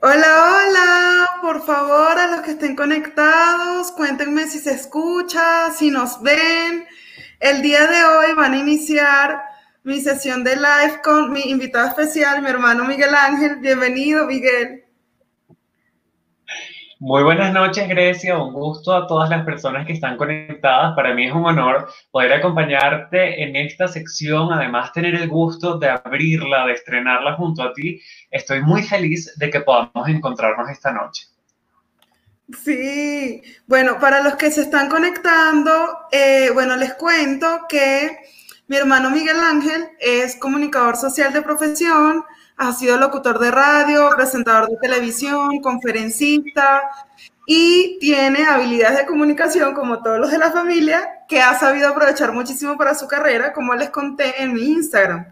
Hola, hola, por favor a los que estén conectados, cuéntenme si se escucha, si nos ven. El día de hoy van a iniciar mi sesión de live con mi invitado especial, mi hermano Miguel Ángel. Bienvenido, Miguel. Muy buenas noches, Grecia. Un gusto a todas las personas que están conectadas. Para mí es un honor poder acompañarte en esta sección, además tener el gusto de abrirla, de estrenarla junto a ti. Estoy muy feliz de que podamos encontrarnos esta noche. Sí, bueno, para los que se están conectando, eh, bueno, les cuento que mi hermano Miguel Ángel es comunicador social de profesión, ha sido locutor de radio, presentador de televisión, conferencista y tiene habilidades de comunicación como todos los de la familia que ha sabido aprovechar muchísimo para su carrera, como les conté en mi Instagram.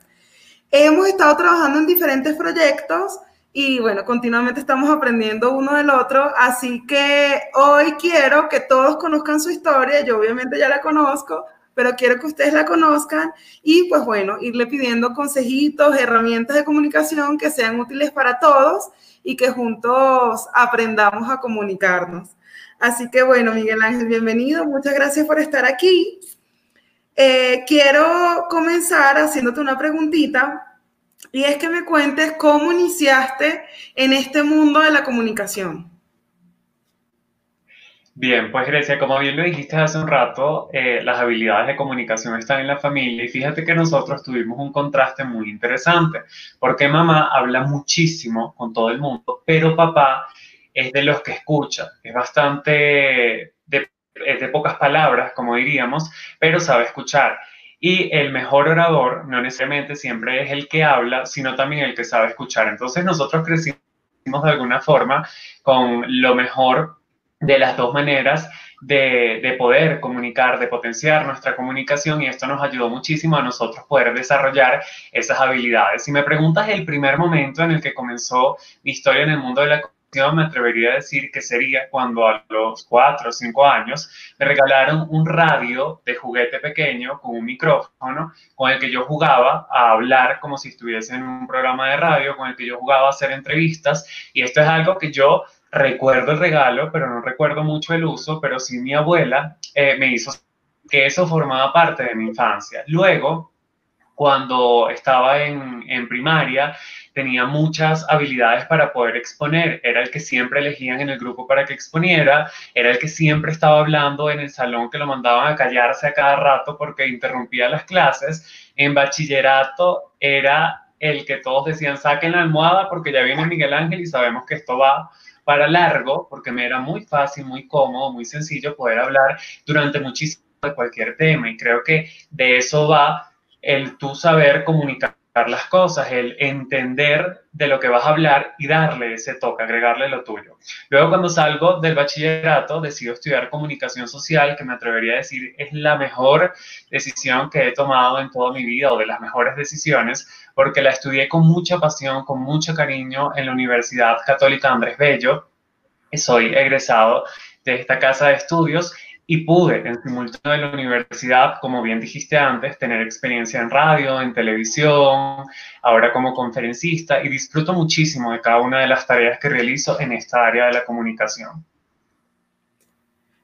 Hemos estado trabajando en diferentes proyectos y bueno, continuamente estamos aprendiendo uno del otro, así que hoy quiero que todos conozcan su historia, yo obviamente ya la conozco, pero quiero que ustedes la conozcan y pues bueno, irle pidiendo consejitos, herramientas de comunicación que sean útiles para todos y que juntos aprendamos a comunicarnos. Así que bueno, Miguel Ángel, bienvenido, muchas gracias por estar aquí. Eh, quiero comenzar haciéndote una preguntita y es que me cuentes cómo iniciaste en este mundo de la comunicación. Bien, pues Grecia, como bien lo dijiste hace un rato, eh, las habilidades de comunicación están en la familia y fíjate que nosotros tuvimos un contraste muy interesante, porque mamá habla muchísimo con todo el mundo, pero papá es de los que escucha, es bastante de, de pocas palabras, como diríamos, pero sabe escuchar. Y el mejor orador no necesariamente siempre es el que habla, sino también el que sabe escuchar. Entonces nosotros crecimos de alguna forma con lo mejor de las dos maneras de, poder comunicar, de potenciar nuestra comunicación y esto nos ayudó muchísimo a nosotros poder desarrollar esas habilidades. Si me preguntas el primer momento en el que comenzó mi historia en el mundo de la comunicación, me atrevería a decir que sería cuando a los cuatro o cinco años me regalaron un radio de juguete pequeño con un micrófono con el que yo jugaba a hablar como si estuviese en un programa de radio, con el que yo jugaba a hacer entrevistas y esto es algo que yo recuerdo el regalo, pero no recuerdo mucho el uso, pero sí mi abuela eh, me hizo que eso formaba parte de mi infancia. Luego, cuando estaba en, en, primaria, tenía muchas habilidades para poder exponer. Era el que siempre elegían en el grupo para que exponiera, era el que siempre estaba hablando en el salón que lo mandaban a callarse a cada rato porque interrumpía las clases. En bachillerato era el que todos decían saquen la almohada porque ya viene Miguel Ángel y sabemos que esto va para largo, porque me era muy fácil, muy cómodo, muy sencillo poder hablar durante muchísimo de cualquier tema. Y creo que de eso va el tú saber comunicar las cosas, el entender de lo que vas a hablar y darle ese toque, agregarle lo tuyo. Luego cuando salgo del bachillerato, decido estudiar comunicación social, que me atrevería a decir es la mejor decisión que he tomado en toda mi vida o de las mejores decisiones, porque la estudié con mucha pasión, con mucho cariño en la Universidad Católica Andrés Bello. Soy egresado de esta casa de estudios y pude en simultáneo de la universidad, como bien dijiste antes, tener experiencia en radio, en televisión, ahora como conferencista y disfruto muchísimo de cada una de las tareas que realizo en esta área de la comunicación.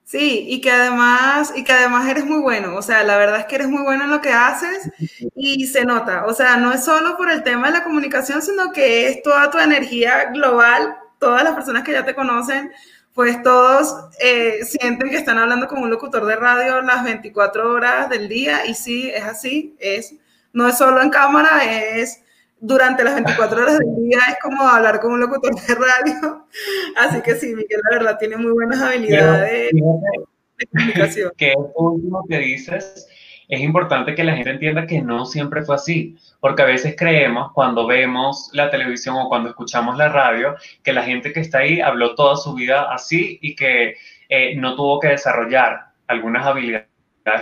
Sí, y que además, y que además eres muy bueno, o sea, la verdad es que eres muy bueno en lo que haces y se nota, o sea, no es solo por el tema de la comunicación, sino que es toda tu energía global, todas las personas que ya te conocen, pues todos eh, sienten que están hablando con un locutor de radio las 24 horas del día y sí, es así, es, no es solo en cámara, es durante las 24 horas del día, es como hablar con un locutor de radio. Así que sí, Miguel, la verdad, tiene muy buenas habilidades de comunicación. Que es último que dices, es importante que la gente entienda que no siempre fue así, porque a veces creemos cuando vemos la televisión o cuando escuchamos la radio que la gente que está ahí habló toda su vida así y que eh, no tuvo que desarrollar algunas habilidades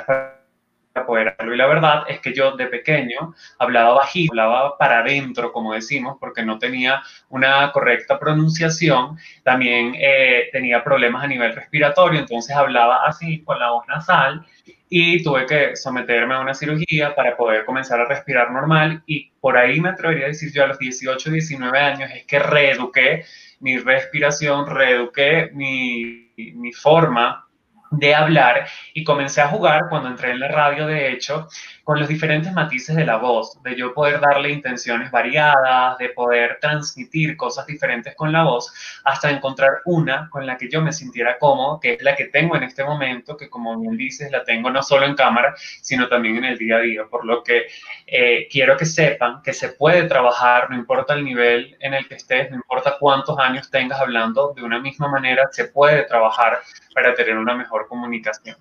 para poder hacerlo. Y la verdad es que yo de pequeño hablaba bajito, hablaba para adentro, como decimos, porque no tenía una correcta pronunciación. También eh, tenía problemas a nivel respiratorio, entonces hablaba así con la voz nasal y tuve que someterme a una cirugía para poder comenzar a respirar normal y por ahí me atrevería a decir yo a los 18, 19 años es que reeduqué mi respiración, reeduqué mi, mi forma de hablar y comencé a jugar cuando entré en la radio, de hecho, con los diferentes matices de la voz, de yo poder darle intenciones variadas, de poder transmitir cosas diferentes con la voz, hasta encontrar una con la que yo me sintiera cómodo, que es la que tengo en este momento, que como bien dices, la tengo no solo en cámara, sino también en el día a día, por lo que eh, quiero que sepan que se puede trabajar, no importa el nivel en el que estés, no importa cuántos años tengas hablando de una misma manera, se puede trabajar para tener una mejor comunicación.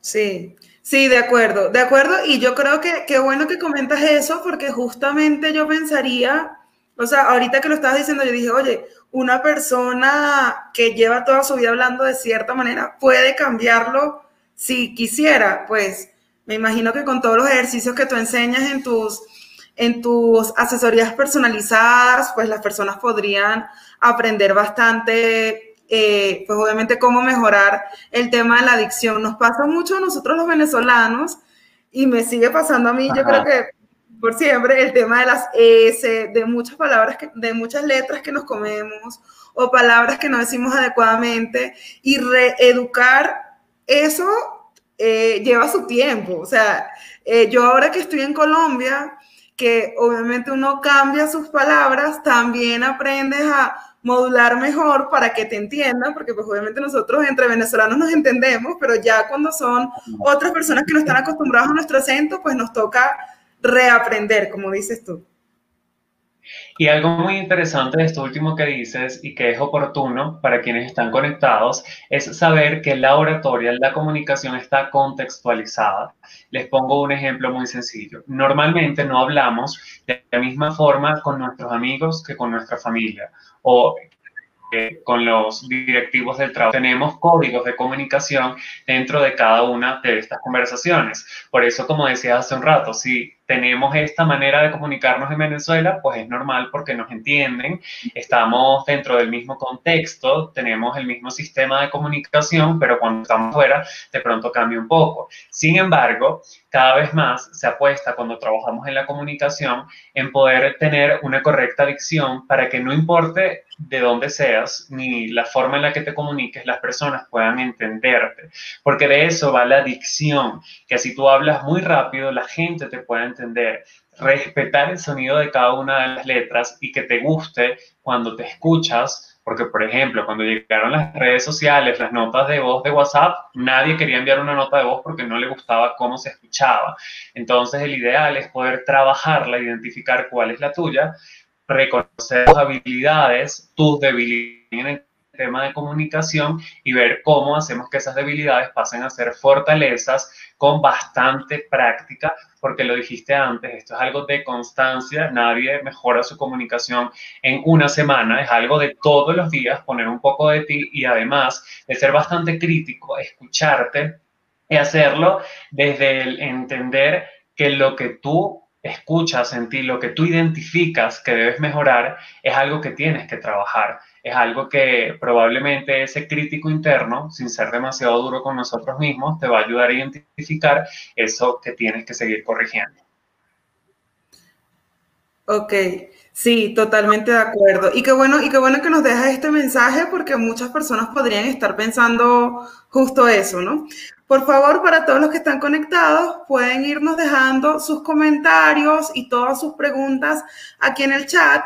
Sí, sí, de acuerdo, de acuerdo. Y yo creo que qué bueno que comentas eso, porque justamente yo pensaría, o sea, ahorita que lo estabas diciendo, yo dije, oye, una persona que lleva toda su vida hablando de cierta manera puede cambiarlo si quisiera, pues me imagino que con todos los ejercicios que tú enseñas en tus, en tus asesorías personalizadas, pues las personas podrían aprender bastante eh, pues obviamente cómo mejorar el tema de la adicción. Nos pasa mucho a nosotros los venezolanos y me sigue pasando a mí, yo creo que por siempre, el tema de las S, de muchas palabras, que, de muchas letras que nos comemos o palabras que no decimos adecuadamente y reeducar eso eh, lleva su tiempo. O sea, eh, yo ahora que estoy en Colombia, que obviamente uno cambia sus palabras, también aprendes a modular mejor para que te entiendan, porque pues obviamente nosotros entre venezolanos nos entendemos, pero ya cuando son otras personas que no están acostumbrados a nuestro acento, pues nos toca reaprender, como dices tú. Y algo muy interesante de esto último que dices y que es oportuno para quienes están conectados es saber que la oratoria, la comunicación está contextualizada. Les pongo un ejemplo muy sencillo. Normalmente no hablamos de la misma forma con nuestros amigos que con nuestra familia o con los directivos del trabajo. Tenemos códigos de comunicación dentro de cada una de estas conversaciones. Por eso, como decía hace un rato, si tenemos esta manera de comunicarnos en Venezuela, pues es normal porque nos entienden, estamos dentro del mismo contexto, tenemos el mismo sistema de comunicación, pero cuando estamos fuera, de pronto cambia un poco. Sin embargo, cada vez más se apuesta cuando trabajamos en la comunicación en poder tener una correcta dicción para que no importe de dónde seas ni la forma en la que te comuniques, las personas puedan entenderte. Porque de eso va la dicción, que si tú hablas muy rápido, la gente te puede entender respetar el sonido de cada una de las letras y que te guste cuando te escuchas porque, por ejemplo, cuando llegaron las redes sociales, las notas de voz de WhatsApp, nadie quería enviar una nota de voz porque no le gustaba cómo se escuchaba. Entonces, el ideal es poder trabajarla, identificar cuál es la tuya, reconocer tus habilidades, tus debilidades tema de comunicación y ver cómo hacemos que esas debilidades pasen a ser fortalezas con bastante práctica, porque lo dijiste antes, esto es algo de constancia, nadie mejora su comunicación en una semana, es algo de todos los días poner un poco de ti y además de ser bastante crítico, escucharte y hacerlo desde el entender que lo que tú escuchas en lo que tú identificas que debes mejorar, es algo que tienes que trabajar es algo que probablemente ese crítico interno, sin ser demasiado duro con nosotros mismos, te va a ayudar a identificar eso que tienes que seguir corrigiendo. Ok, sí, totalmente de acuerdo. Y qué bueno, y qué bueno que nos dejas este mensaje porque muchas personas podrían estar pensando justo eso, ¿no? Por favor, para todos los que están conectados, pueden irnos dejando sus comentarios y todas sus preguntas aquí en el chat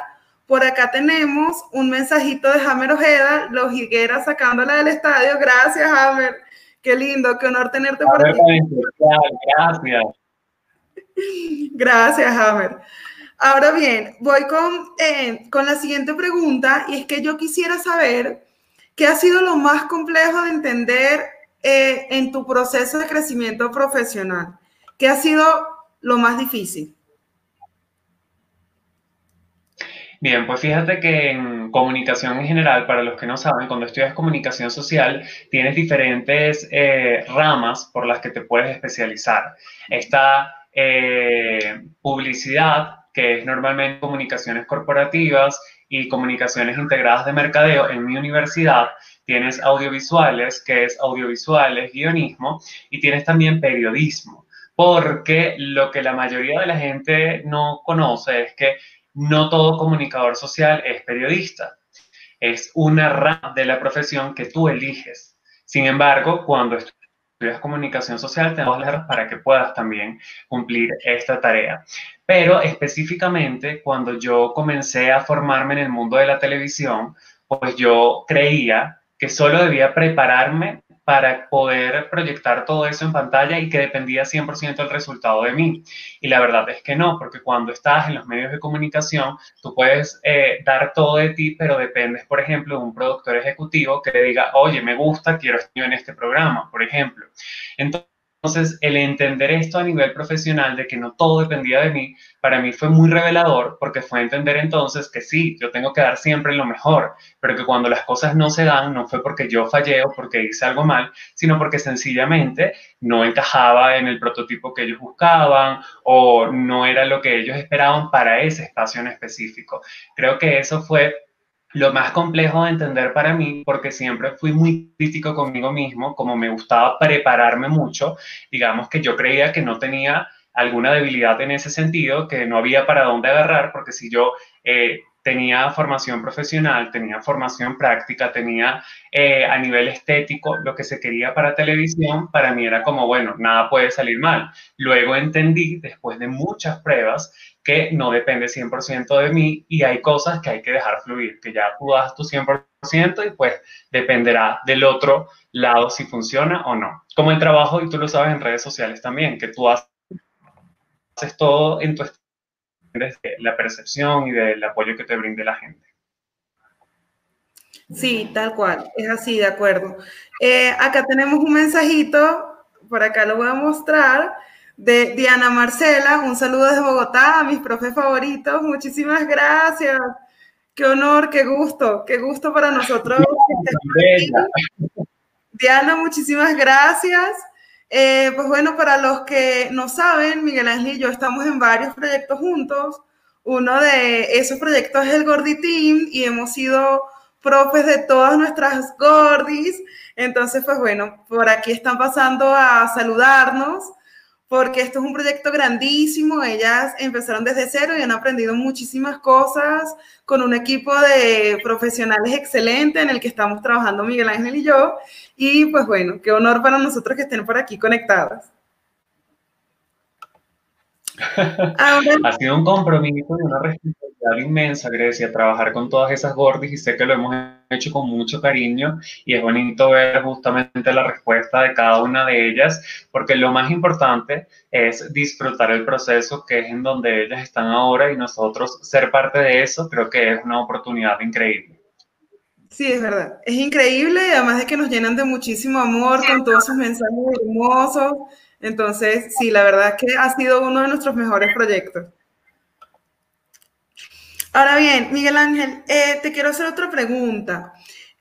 por acá tenemos un mensajito de Hammer Ojeda, los Higueras sacándola del estadio. Gracias, Hammer. Qué lindo, qué honor tenerte por aquí. Gracias. Gracias, Hammer. Ahora bien, voy con, eh, con la siguiente pregunta y es que yo quisiera saber qué ha sido lo más complejo de entender eh, en tu proceso de crecimiento profesional. ¿Qué ha sido lo más difícil? Bien, pues fíjate que en comunicación en general, para los que no saben, cuando estudias comunicación social, tienes diferentes eh, ramas por las que te puedes especializar. Está eh, publicidad, que es normalmente comunicaciones corporativas y comunicaciones integradas de mercadeo. En mi universidad tienes audiovisuales, que es audiovisuales, guionismo, y tienes también periodismo porque lo que la mayoría de la gente no conoce es que no todo comunicador social es periodista. Es una rama de la profesión que tú eliges. Sin embargo, cuando estudias comunicación social, tenemos las para que puedas también cumplir esta tarea. Pero específicamente, cuando yo comencé a formarme en el mundo de la televisión, pues yo creía que solo debía prepararme para poder proyectar todo eso en pantalla y que dependía 100% del resultado de mí. Y la verdad es que no, porque cuando estás en los medios de comunicación, tú puedes eh, dar todo de ti, pero dependes, por ejemplo, de un productor ejecutivo que te diga, oye, me gusta, quiero estar en este programa, por ejemplo. Entonces, entonces, el entender esto a nivel profesional, de que no todo dependía de mí, para mí fue muy revelador porque fue entender entonces que sí, yo tengo que dar siempre lo mejor, pero que cuando las cosas no se dan, no fue porque yo fallé o porque hice algo mal, sino porque sencillamente no encajaba en el prototipo que ellos buscaban o no era lo que ellos esperaban para ese espacio en específico. Creo que eso fue lo más complejo de entender para mí, porque siempre fui muy crítico conmigo mismo, como me gustaba prepararme mucho, digamos que yo creía que no tenía alguna debilidad en ese sentido, que no había para dónde agarrar, porque si yo eh, tenía formación profesional, tenía formación práctica, tenía eh, a nivel estético lo que se quería para televisión, para mí era como, bueno, nada puede salir mal. Luego entendí, después de muchas pruebas, que no depende 100% de mí y hay cosas que hay que dejar fluir, que ya das tu 100% y pues dependerá del otro lado si funciona o no. Como el trabajo, y tú lo sabes en redes sociales también, que tú haces todo en tu desde la percepción y del apoyo que te brinde la gente. Sí, tal cual, es así, de acuerdo. Eh, acá tenemos un mensajito, por acá lo voy a mostrar, de Diana Marcela, un saludo desde Bogotá a mis profes favoritos, muchísimas gracias. Qué honor, qué gusto, qué gusto para nosotros. Diana, muchísimas gracias. Eh, pues bueno, para los que no saben, Miguel Ángel y yo estamos en varios proyectos juntos. Uno de esos proyectos es el Gordi Team y hemos sido profes de todas nuestras Gordis. Entonces, pues bueno, por aquí están pasando a saludarnos porque esto es un proyecto grandísimo. Ellas empezaron desde cero y han aprendido muchísimas cosas con un equipo de profesionales excelente en el que estamos trabajando Miguel Ángel y yo. Y pues bueno, qué honor para nosotros que estén por aquí conectadas. Ha sido un compromiso y una responsabilidad inmensa, Grecia, trabajar con todas esas gordis y sé que lo hemos hecho con mucho cariño y es bonito ver justamente la respuesta de cada una de ellas, porque lo más importante es disfrutar el proceso que es en donde ellas están ahora y nosotros ser parte de eso creo que es una oportunidad increíble. Sí, es verdad. Es increíble y además de que nos llenan de muchísimo amor con todos sus mensajes hermosos entonces, sí, la verdad es que ha sido uno de nuestros mejores proyectos. Ahora bien, Miguel Ángel, eh, te quiero hacer otra pregunta.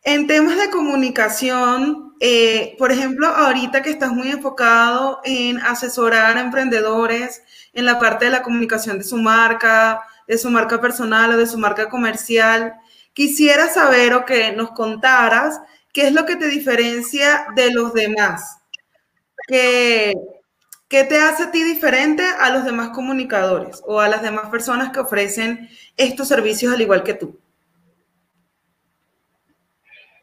En temas de comunicación, eh, por ejemplo, ahorita que estás muy enfocado en asesorar a emprendedores en la parte de la comunicación de su marca, de su marca personal o de su marca comercial, quisiera saber o que nos contaras qué es lo que te diferencia de los demás ¿Qué, te hace a ti diferente a los demás comunicadores o a las demás personas que ofrecen estos servicios al igual que tú?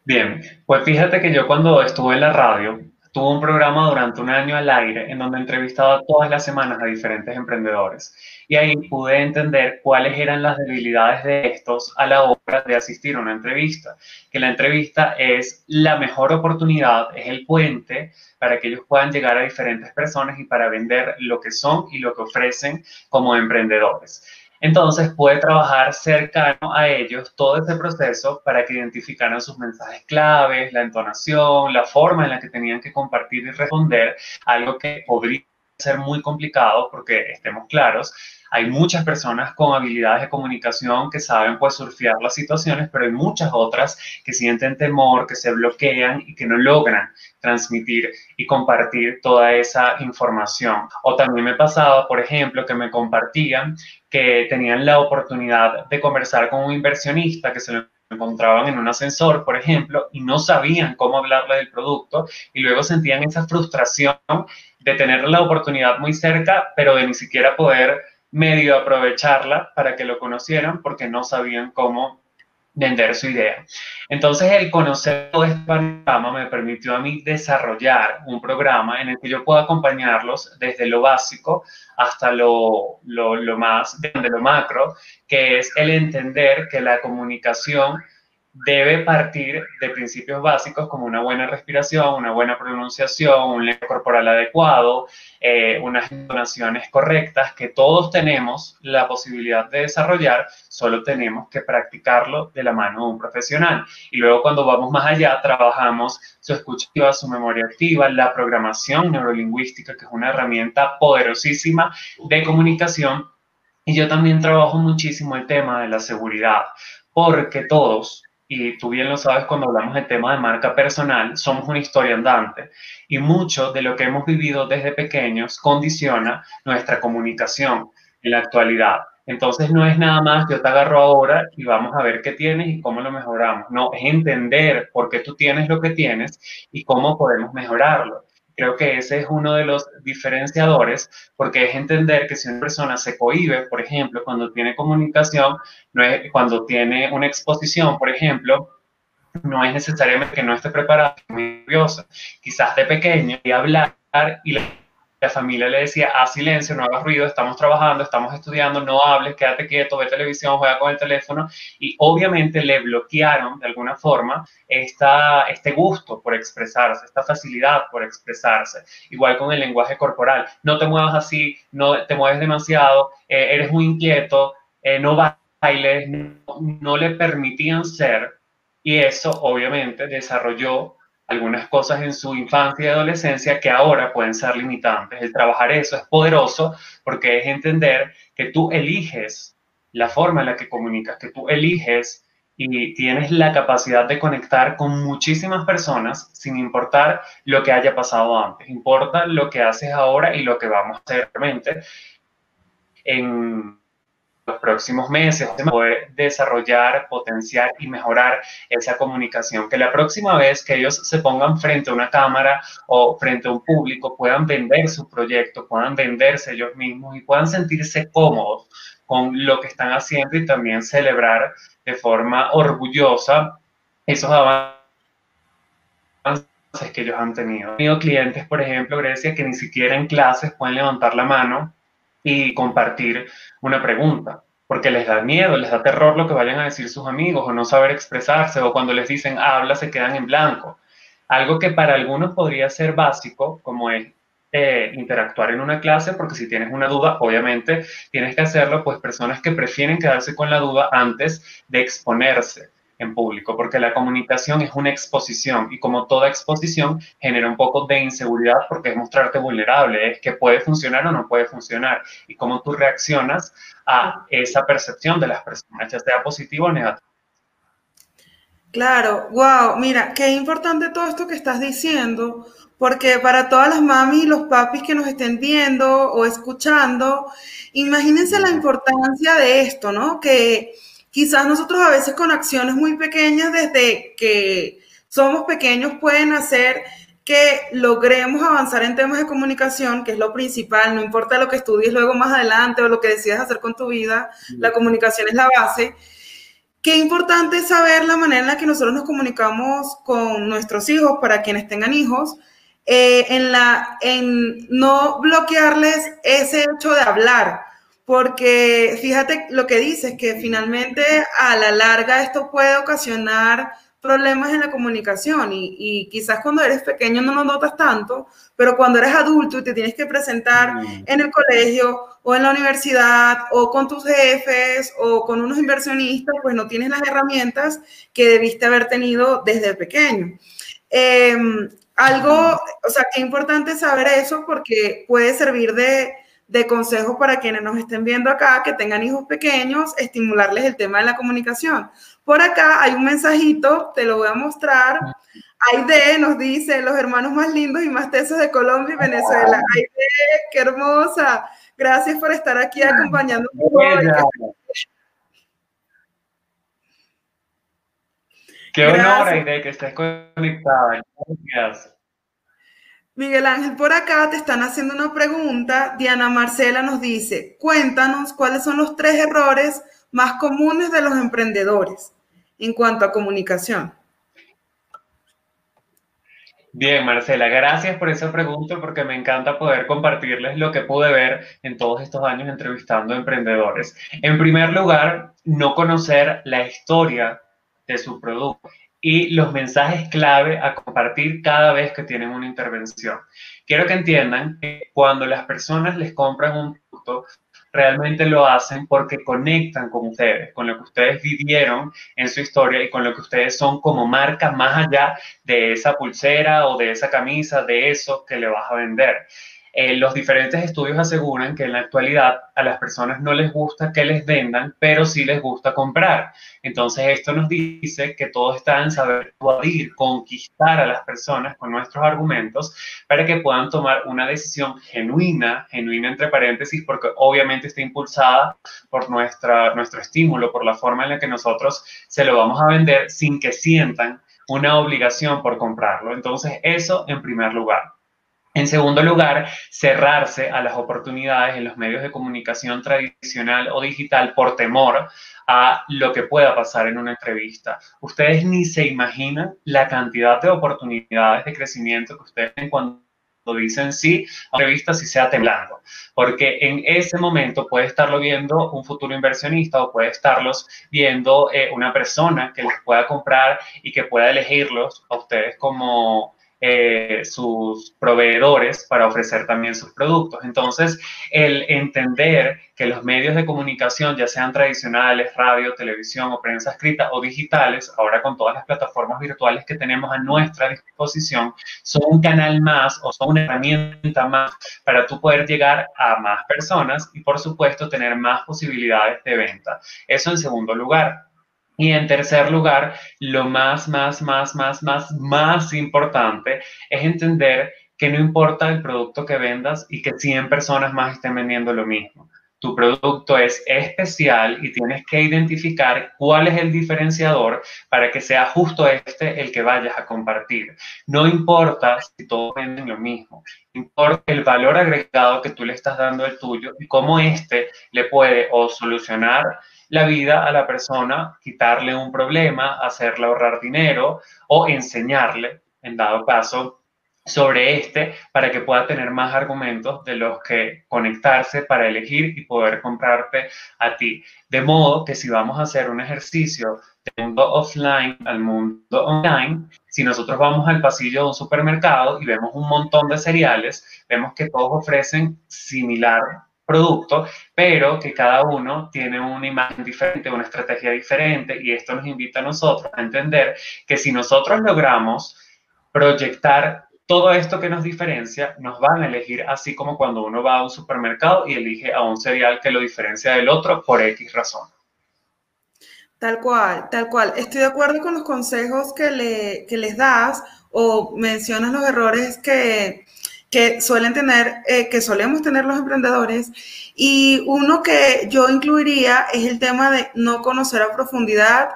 Bien, pues fíjate que yo cuando estuve en la radio, tuve un programa durante un año al aire en donde entrevistaba todas las semanas a diferentes emprendedores. Y ahí pude entender cuáles eran las debilidades de estos a la hora de asistir a una entrevista. Que la entrevista es la mejor oportunidad, es el puente para que ellos puedan llegar a diferentes personas y para vender lo que son y lo que ofrecen como emprendedores. Entonces puede trabajar cercano a ellos todo ese proceso para que identificaran sus mensajes claves, la entonación, la forma en la que tenían que compartir y responder, algo que podría ser muy complicado porque estemos claros, hay muchas personas con habilidades de comunicación que saben pues surfear las situaciones, pero hay muchas otras que sienten temor, que se bloquean y que no logran transmitir y compartir toda esa información. O también me pasaba, por ejemplo, que me compartían que tenían la oportunidad de conversar con un inversionista que se lo encontraban en un ascensor, por ejemplo, y no sabían cómo hablarle del producto y luego sentían esa frustración de tener la oportunidad muy cerca, pero de ni siquiera poder medio aprovecharla para que lo conocieran porque no sabían cómo vender su idea. Entonces, el conocer todo este panorama me permitió a mí desarrollar un programa en el que yo puedo acompañarlos desde lo básico hasta lo, lo, lo más de lo macro, que es el entender que la comunicación debe partir de principios básicos como una buena respiración, una buena pronunciación, un lenguaje corporal adecuado, eh, unas intonaciones correctas que todos tenemos la posibilidad de desarrollar, solo tenemos que practicarlo de la mano de un profesional. Y luego cuando vamos más allá, trabajamos su escucha su memoria activa, la programación neurolingüística, que es una herramienta poderosísima de comunicación. Y yo también trabajo muchísimo el tema de la seguridad, porque todos, y tú bien lo sabes cuando hablamos del tema de marca personal, somos una historia andante y mucho de lo que hemos vivido desde pequeños condiciona nuestra comunicación en la actualidad. Entonces no es nada más yo te agarro ahora y vamos a ver qué tienes y cómo lo mejoramos. No, es entender por qué tú tienes lo que tienes y cómo podemos mejorarlo. Creo que ese es uno de los diferenciadores, porque es entender que si una persona se cohíbe, por ejemplo, cuando tiene comunicación, no es, cuando tiene una exposición, por ejemplo, no es necesariamente que no esté preparada, muy nerviosa. Quizás de pequeño y hablar y la la familia le decía, haz silencio, no hagas ruido, estamos trabajando, estamos estudiando, no hables, quédate quieto, ve televisión, juega con el teléfono. Y obviamente le bloquearon de alguna forma esta, este gusto por expresarse, esta facilidad por expresarse. Igual con el lenguaje corporal, no te muevas así, no te mueves demasiado, eh, eres muy inquieto, eh, no bailes, no, no le permitían ser. Y eso obviamente desarrolló algunas cosas en su infancia y adolescencia que ahora pueden ser limitantes. El trabajar eso es poderoso porque es entender que tú eliges la forma en la que comunicas, que tú eliges y tienes la capacidad de conectar con muchísimas personas sin importar lo que haya pasado antes. Importa lo que haces ahora y lo que vamos a hacer realmente en los próximos meses, poder desarrollar, potenciar y mejorar esa comunicación. Que la próxima vez que ellos se pongan frente a una cámara o frente a un público puedan vender su proyecto, puedan venderse ellos mismos y puedan sentirse cómodos con lo que están haciendo y también celebrar de forma orgullosa esos avances que ellos han tenido. He tenido clientes, por ejemplo, Grecia, que ni siquiera en clases pueden levantar la mano y compartir una pregunta, porque les da miedo, les da terror lo que vayan a decir sus amigos o no saber expresarse o cuando les dicen habla se quedan en blanco. Algo que para algunos podría ser básico, como es eh, interactuar en una clase, porque si tienes una duda, obviamente tienes que hacerlo, pues personas que prefieren quedarse con la duda antes de exponerse en público, porque la comunicación es una exposición y como toda exposición genera un poco de inseguridad porque es mostrarte vulnerable, es que puede funcionar o no puede funcionar y cómo tú reaccionas a esa percepción de las personas, ya sea positivo o negativo. Claro, wow, mira, qué importante todo esto que estás diciendo, porque para todas las mamis y los papis que nos estén viendo o escuchando, imagínense la importancia de esto, ¿no? Que quizás nosotros a veces con acciones muy pequeñas desde que somos pequeños pueden hacer que logremos avanzar en temas de comunicación, que es lo principal, no importa lo que estudies luego más adelante o lo que decidas hacer con tu vida, la comunicación es la base. Qué importante es saber la manera en la que nosotros nos comunicamos con nuestros hijos, para quienes tengan hijos, eh, en, la, en no bloquearles ese hecho de hablar, porque fíjate lo que dices, que finalmente a la larga esto puede ocasionar problemas en la comunicación y, quizás cuando eres pequeño no lo notas tanto, pero cuando eres adulto y te tienes que presentar mm. en el colegio o en la universidad o con tus jefes o con unos inversionistas, pues no tienes las herramientas que debiste haber tenido desde pequeño. Em, algo, o sea, qué importante saber eso porque puede servir de de consejos para quienes nos estén viendo acá, que tengan hijos pequeños, estimularles el tema de la comunicación. Por acá hay un mensajito, te lo voy a mostrar. Aide nos dice, los hermanos más lindos y más tesos de Colombia y Venezuela. Aide, qué hermosa. Gracias por estar aquí acompañándonos Qué honor, Aide, que estés conectada. Gracias. Miguel Ángel, por acá te están haciendo una pregunta. Diana Marcela nos dice, cuéntanos cuáles son los tres errores más comunes de los emprendedores en cuanto a comunicación. Bien, Marcela, gracias por esa pregunta porque me encanta poder compartirles lo que pude ver en todos estos años entrevistando emprendedores. En primer lugar, no conocer la historia de su producto y los mensajes clave a compartir cada vez que tienen una intervención. Quiero que entiendan que cuando las personas les compran un producto, realmente lo hacen porque conectan con ustedes, con lo que ustedes vivieron en su historia y con lo que ustedes son como marca más allá de esa pulsera o de esa camisa, de eso que le vas a vender. Eh, los diferentes estudios aseguran que en la actualidad a las personas no les gusta que les vendan, pero sí les gusta comprar. Entonces esto nos dice que todo está en saber poder conquistar a las personas con nuestros argumentos para que puedan tomar una decisión genuina, genuina entre paréntesis, porque obviamente está impulsada por nuestra, nuestro estímulo, por la forma en la que nosotros se lo vamos a vender sin que sientan una obligación por comprarlo. Entonces eso en primer lugar. En segundo lugar, cerrarse a las oportunidades en los medios de comunicación tradicional o digital por temor a lo que pueda pasar en una entrevista. Ustedes ni se imaginan la cantidad de oportunidades de crecimiento que ustedes tienen cuando dicen sí a una entrevista si sea temblando, porque en ese momento puede estarlo viendo un futuro inversionista o puede estarlos viendo eh, una persona que les pueda comprar y que pueda elegirlos a ustedes como eh, sus proveedores para ofrecer también sus productos. Entonces, el entender que los medios de comunicación, ya sean tradicionales, radio, televisión o prensa escrita o digitales, ahora con todas las plataformas virtuales que tenemos a nuestra disposición, son un canal más o son una herramienta más para tú poder llegar a más personas y, por supuesto, tener más posibilidades de venta. Eso en segundo lugar. Y en tercer lugar, lo más, más, más, más, más, más importante es entender que no importa el producto que vendas y que 100 personas más estén vendiendo lo mismo. Tu producto es especial y tienes que identificar cuál es el diferenciador para que sea justo este el que vayas a compartir. No importa si todos venden lo mismo, importa el valor agregado que tú le estás dando al tuyo y cómo este le puede o solucionar la vida a la persona, quitarle un problema, hacerle ahorrar dinero o enseñarle, en dado caso, sobre este para que pueda tener más argumentos de los que conectarse para elegir y poder comprarte a ti. De modo que si vamos a hacer un ejercicio de mundo offline al mundo online, si nosotros vamos al pasillo de un supermercado y vemos un montón de cereales, vemos que todos ofrecen similar producto, pero que cada uno tiene una imagen diferente, una estrategia diferente, y esto nos invita a nosotros a entender que si nosotros logramos proyectar todo esto que nos diferencia, nos van a elegir así como cuando uno va a un supermercado y elige a un cereal que lo diferencia del otro por X razón. Tal cual, tal cual. Estoy de acuerdo con los consejos que, le, que les das o mencionas los errores que, que suelen tener, eh, que solemos tener los emprendedores. Y uno que yo incluiría es el tema de no conocer a profundidad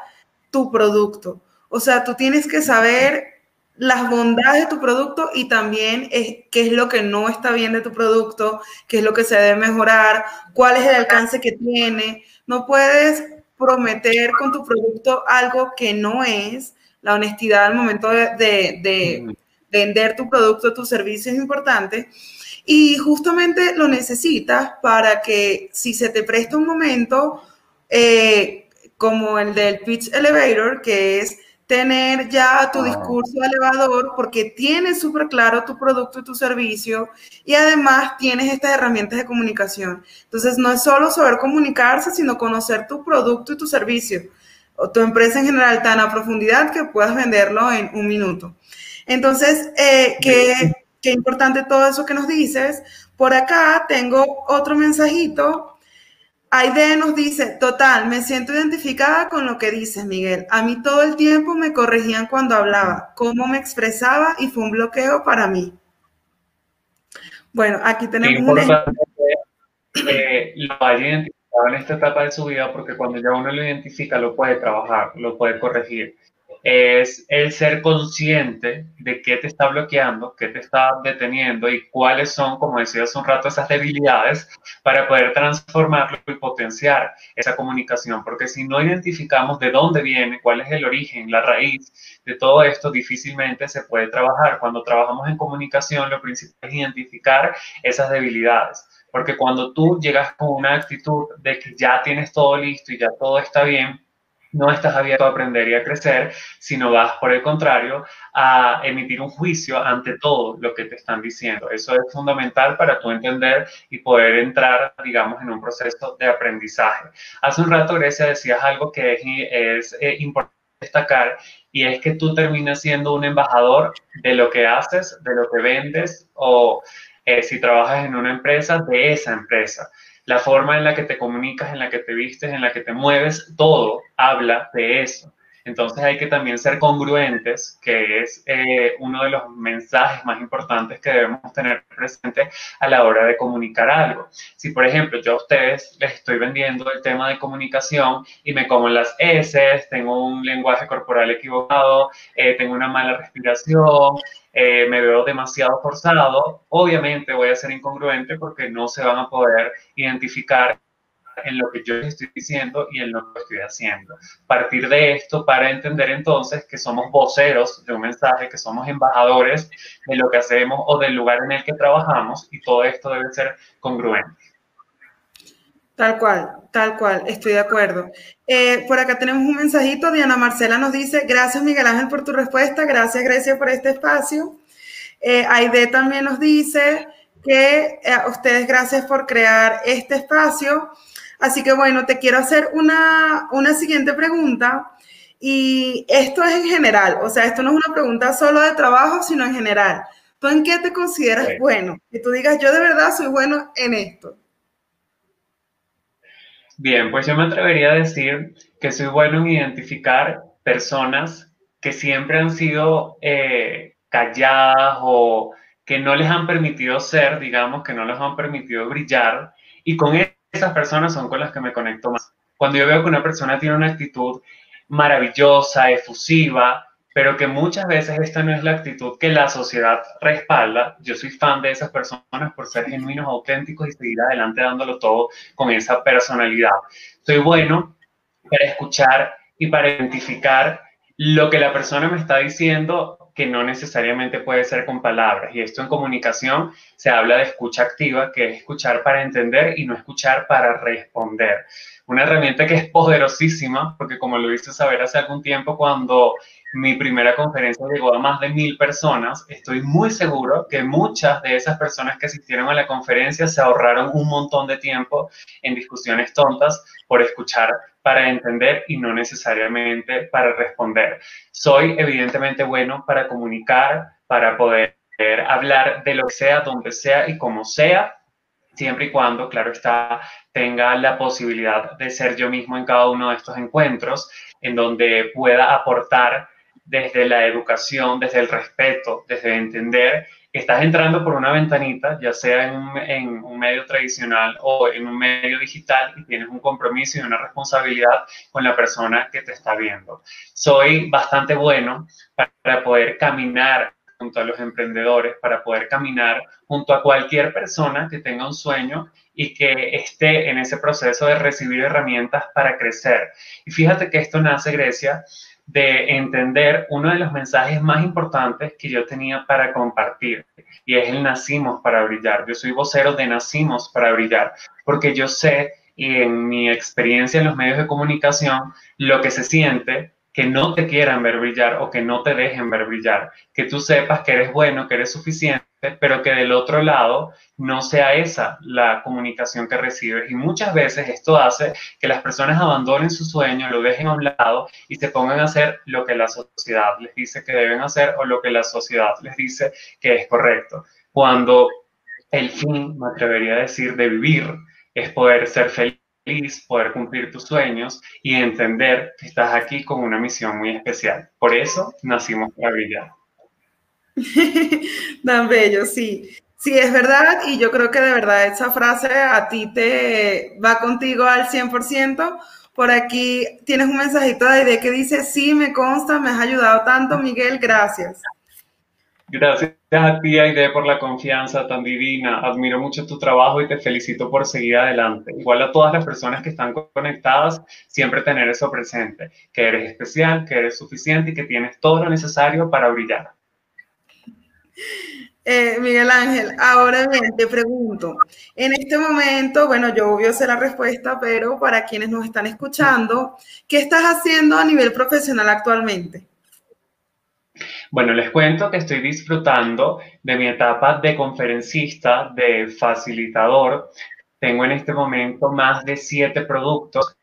tu producto. O sea, tú tienes que saber las bondades de tu producto y también qué es lo que no está bien de tu producto, qué es lo que se debe mejorar, cuál es el alcance que tiene. No puedes prometer con tu producto algo que no es. La honestidad al momento de vender tu producto, tu servicio es importante. Y justamente lo necesitas para que si se te presta un momento, eh, como el del pitch elevator, que es tener ya tu discurso elevador porque tienes súper claro tu producto y tu servicio y además tienes estas herramientas de comunicación. Entonces, no es solo saber comunicarse, sino conocer tu producto y tu servicio o tu empresa en general tan a profundidad que puedas venderlo en un minuto. Entonces, eh, qué, importante todo eso que nos dices. Por acá tengo otro mensajito. Aide nos dice, total, me siento identificada con lo que dices, Miguel. A mí todo el tiempo me corregían cuando hablaba, cómo me expresaba y fue un bloqueo para mí. Bueno, aquí tenemos un que lo haya identificado en esta etapa de su vida porque cuando ya uno lo identifica lo puede trabajar, lo puede corregir. Es el ser consciente de qué te está bloqueando, qué te está deteniendo y cuáles son, como decía hace un rato, esas debilidades para poder transformarlo y potenciar esa comunicación. Porque si no identificamos de dónde viene, cuál es el origen, la raíz de todo esto, difícilmente se puede trabajar. Cuando trabajamos en comunicación, lo principal es identificar esas debilidades. Porque cuando tú llegas con una actitud de que ya tienes todo listo y ya todo está bien, no estás abierto a aprender y a crecer, sino vas, por el contrario, a emitir un juicio ante todo lo que te están diciendo. Eso es fundamental para tú entender y poder entrar, digamos, en un proceso de aprendizaje. Hace un rato, Grecia, decías algo que es, eh, importante destacar y es que tú terminas siendo un embajador de lo que haces, de lo que vendes o eh, si trabajas en una empresa, de esa empresa la forma en la que te comunicas, en la que te vistes, en la que te mueves, todo habla de eso. Entonces hay que también ser congruentes, que es eh, uno de los mensajes más importantes que debemos tener presente a la hora de comunicar algo. Si, por ejemplo, yo a ustedes les estoy vendiendo el tema de comunicación y me como las S, tengo un lenguaje corporal equivocado, eh, tengo una mala respiración, eh, me veo demasiado forzado, obviamente voy a ser incongruente porque no se van a poder identificar en lo que yo estoy diciendo y en lo que estoy haciendo. Partir de esto para entender entonces que somos voceros de un mensaje, que somos embajadores de lo que hacemos o del lugar en el que trabajamos y todo esto debe ser congruente. Tal cual, tal cual, estoy de acuerdo. Eh, por acá tenemos un mensajito, Diana Marcela nos dice, gracias Miguel Ángel por tu respuesta, gracias Grecia por este espacio. Eh, Aide también nos dice que eh, a ustedes gracias por crear este espacio. Así que bueno, te quiero hacer una, siguiente pregunta y esto es en general, o sea, esto no es una pregunta solo de trabajo, sino en general. ¿Tú en qué te consideras bueno? Que tú digas, yo de verdad soy bueno en esto. Bien, pues yo me atrevería a decir que soy bueno en identificar personas que siempre han sido eh, calladas o que no les han permitido ser, digamos, que no les han permitido brillar. Y con esas personas son con las que me conecto más. Cuando yo veo que una persona tiene una actitud maravillosa, efusiva, pero que muchas veces esta no es la actitud que la sociedad respalda. Yo soy fan de esas personas por ser genuinos, auténticos y seguir adelante dándolo todo con esa personalidad. Soy bueno para escuchar y para identificar lo que la persona me está diciendo que no necesariamente puede ser con palabras. Y esto en comunicación se habla de escucha activa, que es escuchar para entender y no escuchar para responder. Una herramienta que es poderosísima, porque como lo hice saber hace algún tiempo, cuando mi primera conferencia llegó a más de mil personas, estoy muy seguro que muchas de esas personas que asistieron a la conferencia se ahorraron un montón de tiempo en discusiones tontas por escuchar para entender y no necesariamente para responder. Soy evidentemente bueno para comunicar, para poder hablar de lo que sea, donde sea y como sea, siempre y cuando, claro está, tenga la posibilidad de ser yo mismo en cada uno de estos encuentros, en donde pueda aportar desde la educación, desde el respeto, desde entender estás entrando por una ventanita, ya sea en un, en un, medio tradicional o en un medio digital, y tienes un compromiso y una responsabilidad con la persona que te está viendo. Soy bastante bueno para poder caminar junto a los emprendedores, para poder caminar junto a cualquier persona que tenga un sueño y que esté en ese proceso de recibir herramientas para crecer. Y fíjate que esto nace, Grecia, de entender uno de los mensajes más importantes que yo tenía para compartir y es el nacimos para brillar. Yo soy vocero de nacimos para brillar porque yo sé y en mi experiencia en los medios de comunicación lo que se siente que no te quieran ver brillar o que no te dejen ver brillar, que tú sepas que eres bueno, que eres suficiente, pero que del otro lado no sea esa la comunicación que recibes. Y muchas veces esto hace que las personas abandonen su sueño, lo dejen a un lado y se pongan a hacer lo que la sociedad les dice que deben hacer o lo que la sociedad les dice que es correcto. Cuando el fin, me atrevería a decir, de vivir es poder ser feliz poder cumplir tus sueños y entender que estás aquí con una misión muy especial. Por eso nacimos para brillar. Tan bello, sí. Sí, es verdad y yo creo que de verdad esa frase a ti te va contigo al 100% Por aquí tienes un mensajito de Aide que dice, sí, me consta, me has ayudado tanto, Miguel, gracias. Gracias a ti, Aide, por la confianza tan divina. Admiro mucho tu trabajo y te felicito por seguir adelante. Igual a todas las personas que están conectadas, siempre tener eso presente, que eres especial, que eres suficiente y que tienes todo lo necesario para brillar. Eh, Miguel Ángel, ahora bien, te pregunto, en este momento, bueno, yo obvio sé la respuesta, pero para quienes nos están escuchando, ¿qué estás haciendo a nivel profesional actualmente? Bueno, les cuento que estoy disfrutando de mi etapa de conferencista, de facilitador. Tengo en este momento más de siete productos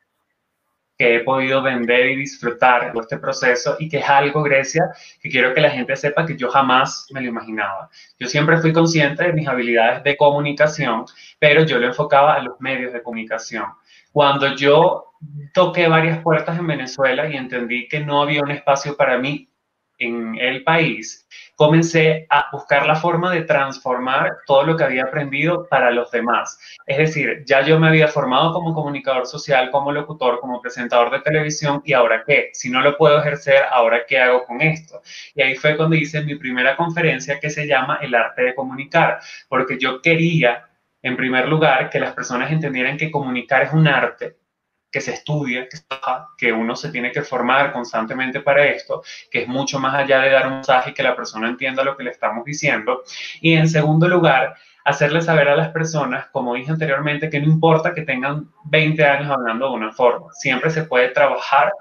que he podido vender y disfrutar de este proceso y que es algo, Grecia, que quiero que la gente sepa que yo jamás me lo imaginaba. Yo siempre fui consciente de mis habilidades de comunicación, pero yo lo enfocaba a los medios de comunicación. Cuando yo toqué varias puertas en Venezuela y entendí que no había un espacio para mí en el país, comencé a buscar la forma de transformar todo lo que había aprendido para los demás. Es decir, ya yo me había formado como comunicador social, como locutor, como presentador de televisión, y ahora qué? Si no lo puedo ejercer, ahora qué hago con esto? Y ahí fue cuando hice mi primera conferencia que se llama El arte de comunicar, porque yo quería, en primer lugar, que las personas entendieran que comunicar es un arte que se estudia, que, uno se tiene que formar constantemente para esto, que es mucho más allá de dar un mensaje y que la persona entienda lo que le estamos diciendo. Y en segundo lugar, hacerle saber a las personas, como dije anteriormente, que no importa que tengan 20 años hablando de una forma, siempre se puede trabajar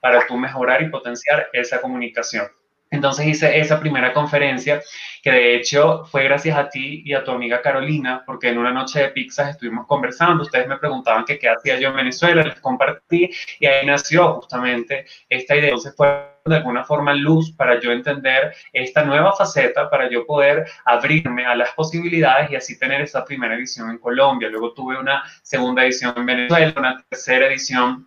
para tú mejorar y potenciar esa comunicación. Entonces hice esa primera conferencia, que de hecho fue gracias a ti y a tu amiga Carolina, porque en una noche de pizzas estuvimos conversando, ustedes me preguntaban qué hacía yo en Venezuela, les compartí y ahí nació justamente esta idea. Entonces fue de alguna forma luz para yo entender esta nueva faceta, para yo poder abrirme a las posibilidades y así tener esa primera edición en Colombia. Luego tuve una segunda edición en Venezuela, una tercera edición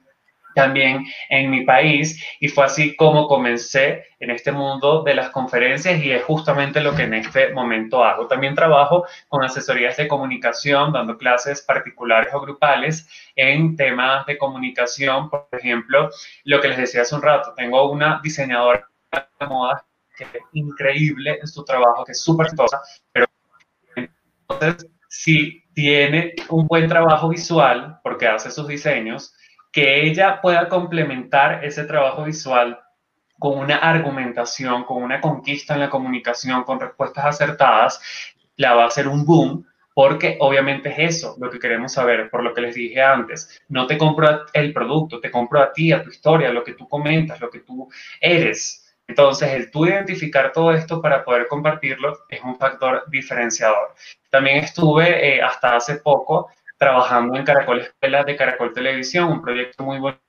también en mi país y fue así como comencé en este mundo de las conferencias y es justamente lo que en este momento hago. También trabajo con asesorías de comunicación, dando clases particulares o grupales en temas de comunicación. Por ejemplo, lo que les decía hace un rato, tengo una diseñadora de moda que es increíble en su trabajo, que es súper exitosa, pero entonces si tiene un buen trabajo visual, porque hace sus diseños, que ella pueda complementar ese trabajo visual con una argumentación, con una conquista en la comunicación, con respuestas acertadas, la va a hacer un boom, porque obviamente es eso lo que queremos saber, por lo que les dije antes. No te compro el producto, te compro a ti, a tu historia, lo que tú comentas, lo que tú eres. Entonces, el tú identificar todo esto para poder compartirlo es un factor diferenciador. También estuve eh, hasta hace poco trabajando en Caracol Escuela de Caracol Televisión, un proyecto muy bonito,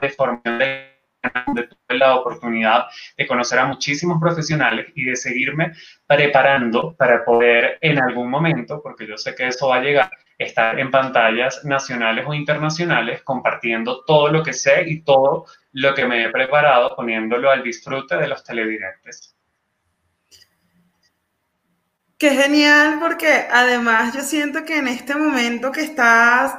de formación de tuve la oportunidad de conocer a muchísimos profesionales y de seguirme preparando para poder en algún momento, porque yo sé que eso va a llegar, estar en pantallas nacionales o internacionales compartiendo todo lo que sé y todo lo que me he preparado, poniéndolo al disfrute de los televidentes. Qué genial, porque además yo siento que en este momento que estás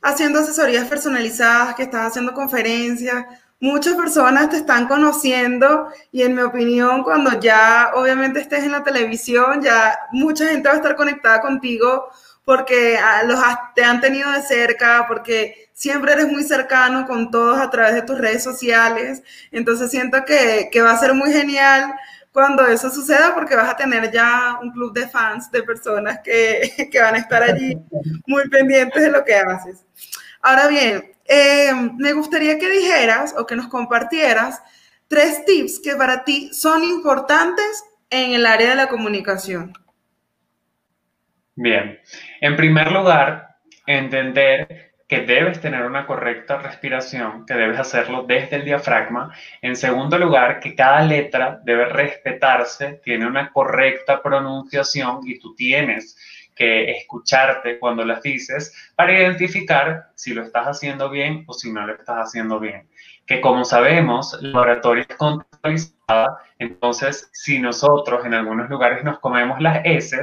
haciendo asesorías personalizadas, que estás haciendo conferencias, muchas personas te están conociendo y en mi opinión, cuando ya obviamente estés en la televisión, ya mucha gente va a estar conectada contigo porque ah, los te han tenido de cerca, porque siempre eres muy cercano con todos a través de tus redes sociales. Entonces siento que, que va a ser muy genial cuando eso suceda, porque vas a tener ya un club de fans, de personas que, que van a estar allí muy pendientes de lo que haces. Ahora bien, eh, me gustaría que dijeras o que nos compartieras tres tips que para ti son importantes en el área de la comunicación. Bien, en primer lugar, entender que debes tener una correcta respiración, que debes hacerlo desde el diafragma. En segundo lugar, que cada letra debe respetarse, tiene una correcta pronunciación y tú tienes que escucharte cuando las dices para identificar si lo estás haciendo bien o si no lo estás haciendo bien. Que como sabemos, la oratoria es contextualizada, entonces si nosotros en algunos lugares nos comemos las S,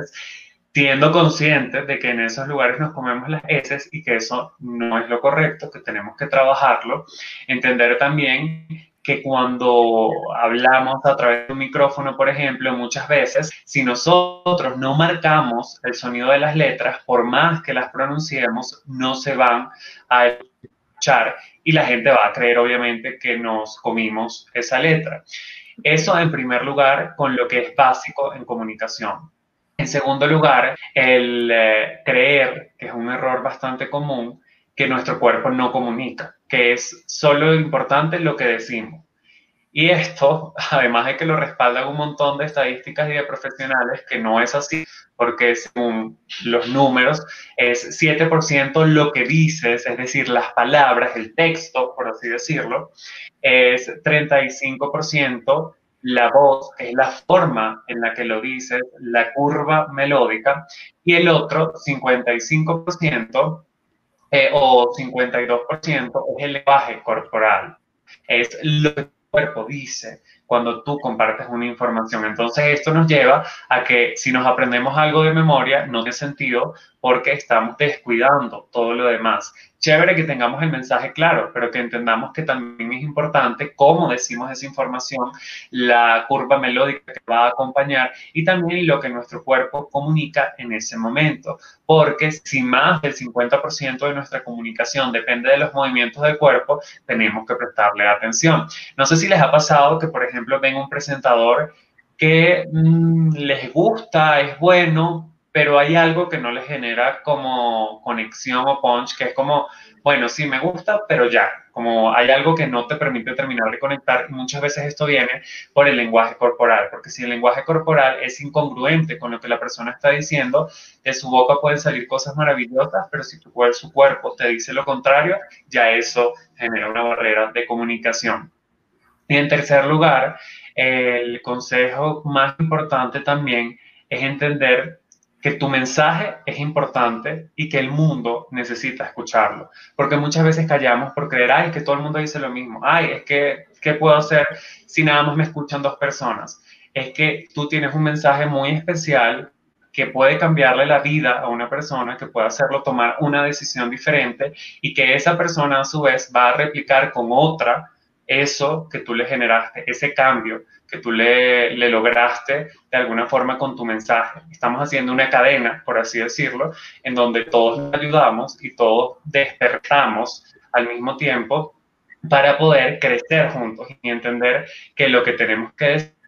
siendo conscientes de que en esos lugares nos comemos las heces y que eso no es lo correcto, que tenemos que trabajarlo, entender también que cuando hablamos a través de un micrófono, por ejemplo, muchas veces, si nosotros no marcamos el sonido de las letras, por más que las pronunciemos, no se van a escuchar y la gente va a creer, obviamente, que nos comimos esa letra. Eso en primer lugar con lo que es básico en comunicación. En segundo lugar, el eh, creer, que es un error bastante común, que nuestro cuerpo no comunica, que es solo importante lo que decimos. Y esto, además de que lo respaldan un montón de estadísticas y de profesionales, que no es así, porque según los números es 7% lo que dices, es decir, las palabras, el texto, por así decirlo, es 35% la voz, es la forma en la que lo dices, la curva melódica, y el otro 55% eh, o 52% es el lenguaje corporal. Es lo que el cuerpo dice cuando tú compartes una información. Entonces esto nos lleva a que si nos aprendemos algo de memoria, no tiene sentido porque estamos descuidando todo lo demás chévere que tengamos el mensaje claro, pero que entendamos que también es importante cómo decimos esa información, la curva melódica que va a acompañar y también lo que nuestro cuerpo comunica en ese momento. Porque si más del 50% de nuestra comunicación depende de los movimientos del cuerpo, tenemos que prestarle atención. No sé si les ha pasado que, por ejemplo, ven un presentador que mm, les gusta, es bueno, pero hay algo que no le genera como conexión o punch, que es como, bueno, sí me gusta, pero ya, como hay algo que no te permite terminar de conectar, y muchas veces esto viene por el lenguaje corporal, porque si el lenguaje corporal es incongruente con lo que la persona está diciendo, de su boca pueden salir cosas maravillosas, pero si tu, su cuerpo te dice lo contrario, ya eso genera una barrera de comunicación. Y en tercer lugar, el consejo más importante también es entender que tu mensaje es importante y que el mundo necesita escucharlo. Porque muchas veces callamos por creer, ay, que todo el mundo dice lo mismo. Ay, es que, ¿qué puedo hacer si nada más me escuchan dos personas? Es que tú tienes un mensaje muy especial que puede cambiarle la vida a una persona, que puede hacerlo tomar una decisión diferente y que esa persona a su vez va a replicar con otra eso que tú le generaste, ese cambio que tú le, lograste de alguna forma con tu mensaje. Estamos haciendo una cadena, por así decirlo, en donde todos ayudamos y todos despertamos al mismo tiempo para poder crecer juntos y entender que lo que tenemos que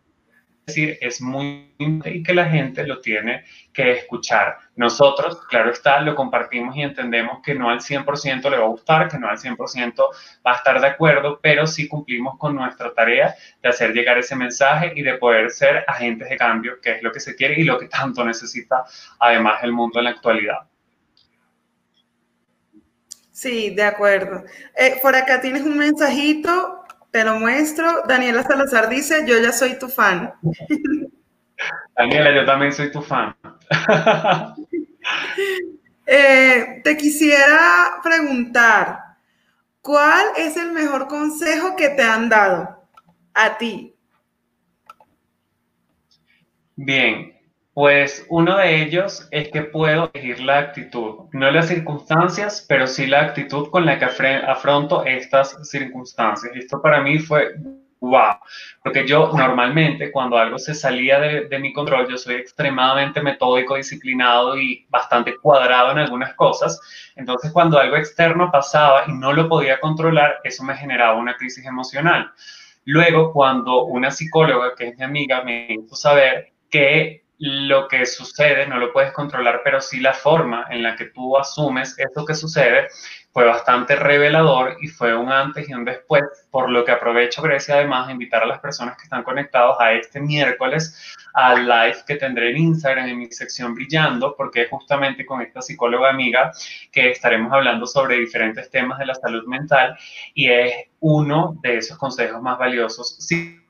decir es muy y que la gente lo tiene que escuchar. Nosotros, claro está, lo compartimos y entendemos que no al 100% le va a gustar, que no al 100% va a estar de acuerdo, pero sí cumplimos con nuestra tarea de hacer llegar ese mensaje y de poder ser agentes de cambio, que es lo que se quiere y lo que tanto necesita además el mundo en la actualidad. Sí, de acuerdo. Eh, por acá tienes un mensajito te lo muestro. Daniela Salazar dice, yo ya soy tu fan. Daniela, yo también soy tu fan. Eh, te quisiera preguntar, ¿cuál es el mejor consejo que te han dado a ti? Bien, pues uno de ellos es que puedo elegir la actitud, no las circunstancias, pero sí la actitud con la que afronto estas circunstancias. Esto para mí fue wow, porque yo normalmente cuando algo se salía de, de, mi control, yo soy extremadamente metódico, disciplinado y bastante cuadrado en algunas cosas. Entonces cuando algo externo pasaba y no lo podía controlar, eso me generaba una crisis emocional. Luego, cuando una psicóloga, que es mi amiga, me hizo saber que lo que sucede no lo puedes controlar, pero sí la forma en la que tú asumes esto que sucede fue bastante revelador y fue un antes y un después, por lo que aprovecho, Grecia, además, de invitar a las personas que están conectados a este miércoles al live que tendré en Instagram en mi sección Brillando, porque es justamente con esta psicóloga amiga que estaremos hablando sobre diferentes temas de la salud mental y es uno de esos consejos más valiosos. Sí,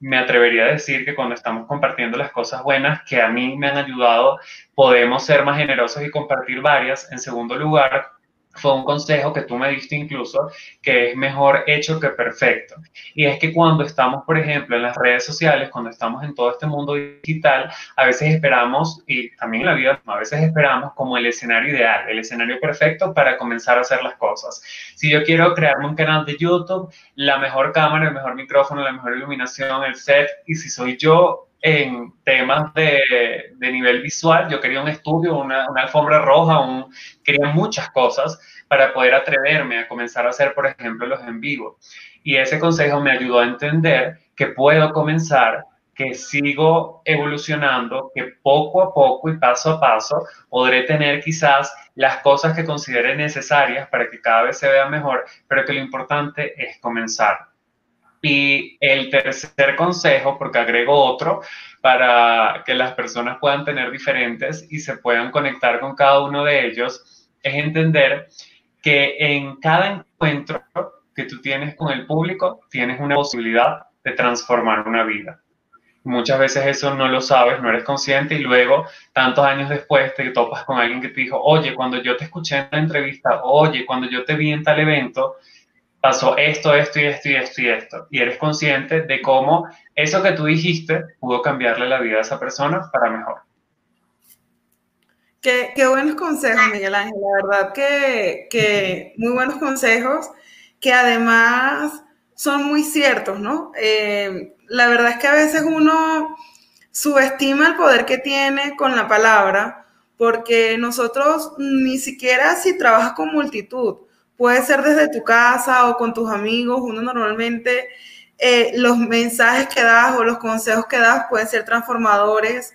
me atrevería a decir que cuando estamos compartiendo las cosas buenas que a mí me han ayudado, podemos ser más generosos y compartir varias. En segundo lugar, fue un consejo que tú me diste incluso, que es mejor hecho que perfecto. Y es que cuando estamos, por ejemplo, en las redes sociales, cuando estamos en todo este mundo digital, a veces esperamos, y también en la vida, a veces esperamos como el escenario ideal, el escenario perfecto para comenzar a hacer las cosas. Si yo quiero crearme un canal de YouTube, la mejor cámara, el mejor micrófono, la mejor iluminación, el set, y si soy yo, en temas de, nivel visual. Yo quería un estudio, una, una alfombra roja, un, quería muchas cosas para poder atreverme a comenzar a hacer, por ejemplo, los en vivo. Y ese consejo me ayudó a entender que puedo comenzar, que sigo evolucionando, que poco a poco y paso a paso podré tener quizás las cosas que considere necesarias para que cada vez se vea mejor, pero que lo importante es comenzar. Y el tercer consejo, porque agrego otro, para que las personas puedan tener diferentes y se puedan conectar con cada uno de ellos, es entender que en cada encuentro que tú tienes con el público, tienes una posibilidad de transformar una vida. Muchas veces eso no lo sabes, no eres consciente y luego, tantos años después, te topas con alguien que te dijo, oye, cuando yo te escuché en la entrevista, oye, cuando yo te vi en tal evento, pasó esto, esto y esto y esto y esto. Y eres consciente de cómo eso que tú dijiste pudo cambiarle la vida a esa persona para mejor. Qué, buenos consejos, Miguel Ángel. La verdad que, que, muy buenos consejos que además son muy ciertos, ¿no? Eh, la verdad es que a veces uno subestima el poder que tiene con la palabra, porque nosotros ni siquiera si trabajas con multitud, Puede ser desde tu casa o con tus amigos. Uno normalmente eh, los mensajes que das o los consejos que das pueden ser transformadores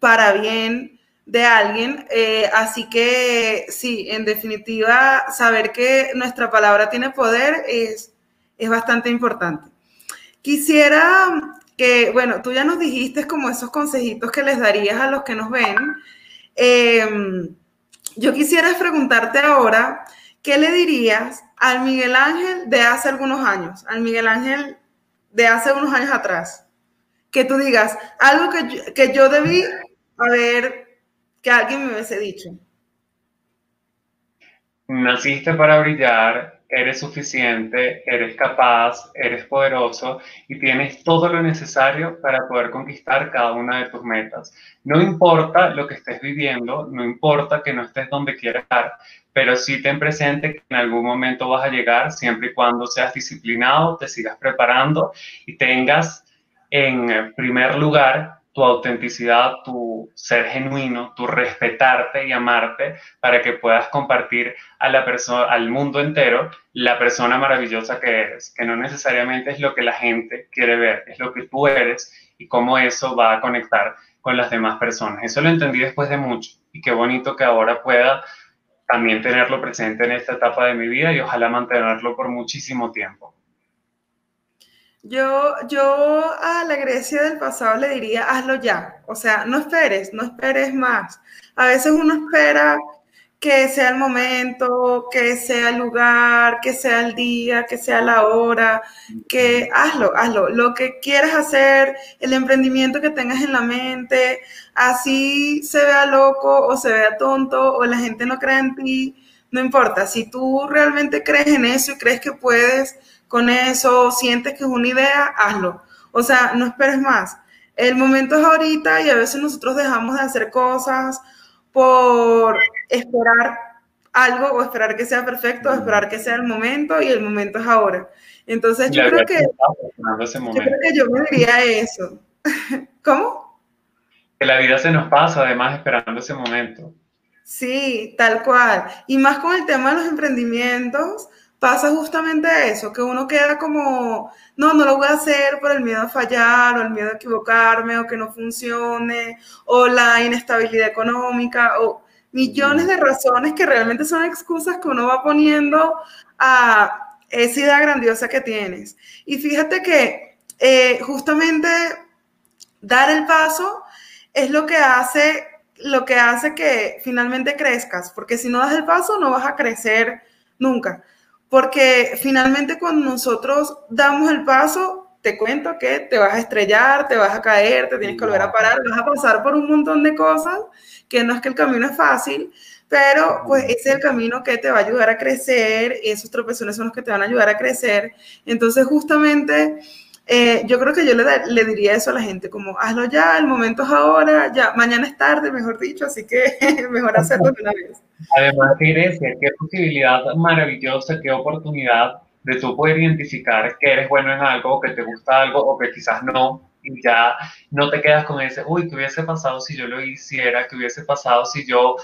para bien de alguien. Eh, así que sí, en definitiva, saber que nuestra palabra tiene poder es, es bastante importante. Quisiera que, bueno, tú ya nos dijiste como esos consejitos que les darías a los que nos ven. Em, yo quisiera preguntarte ahora, ¿qué le dirías al Miguel Ángel de hace algunos años, al Miguel Ángel de hace unos años atrás? Que tú digas algo que yo, que yo debí haber, que alguien me hubiese dicho. Naciste para brillar, eres suficiente, eres capaz, eres poderoso y tienes todo lo necesario para poder conquistar cada una de tus metas. No importa lo que estés viviendo, no importa que no estés donde quieras estar, pero sí ten presente que en algún momento vas a llegar siempre y cuando seas disciplinado, te sigas preparando y tengas en primer lugar tu autenticidad, tu ser genuino, tu respetarte y amarte para que puedas compartir a la persona, al mundo entero la persona maravillosa que eres, que no necesariamente es lo que la gente quiere ver, es lo que tú eres y cómo eso va a conectar con las demás personas. Eso lo entendí después de mucho y qué bonito que ahora pueda también tenerlo presente en esta etapa de mi vida y ojalá mantenerlo por muchísimo tiempo. Yo, yo a la Grecia del pasado le diría, hazlo ya. O sea, no esperes, no esperes más. A veces uno espera que sea el momento, que sea el lugar, que sea el día, que sea la hora, que hazlo, hazlo. Lo que quieras hacer, el emprendimiento que tengas en la mente, así se vea loco o se vea tonto o la gente no cree en ti, no importa. Si tú realmente crees en eso y crees que puedes con eso, sientes que es una idea, hazlo. O sea, no esperes más. El momento es ahorita y a veces nosotros dejamos de hacer cosas por esperar algo o esperar que sea perfecto, o esperar que sea el momento y el momento es ahora. Entonces yo creo que, yo creo que yo me diría eso. ¿Cómo? Que la vida se nos pasa además esperando ese momento. Sí, tal cual. Y más con el tema de los emprendimientos, pasa justamente eso, que uno queda como, no, no lo voy a hacer por el miedo a fallar, o el miedo a equivocarme, o que no funcione, o la inestabilidad económica, o millones de razones que realmente son excusas que uno va poniendo a esa idea grandiosa que tienes. Y fíjate que eh, justamente dar el paso es lo que hace lo que hace que finalmente crezcas, porque si no das el paso no vas a crecer nunca. Porque finalmente cuando nosotros damos el paso, te cuento que te vas a estrellar, te vas a caer, te tienes que volver a parar, vas a pasar por un montón de cosas, que no es que el camino es fácil, pero pues ese es el camino que te va a ayudar a crecer, esos tropezones son los que te van a ayudar a crecer. Entonces, justamente, eh, yo creo que yo le, le, diría eso a la gente, como hazlo ya, el momento es ahora, ya, mañana es tarde, mejor dicho, así que mejor hacerlo de una vez. Además, qué posibilidad maravillosa, qué oportunidad de tú poder identificar que eres bueno en algo, que te gusta algo o que quizás no, y ya no te quedas con ese, uy, ¿qué hubiese pasado si yo lo hiciera? ¿Qué hubiese pasado si yo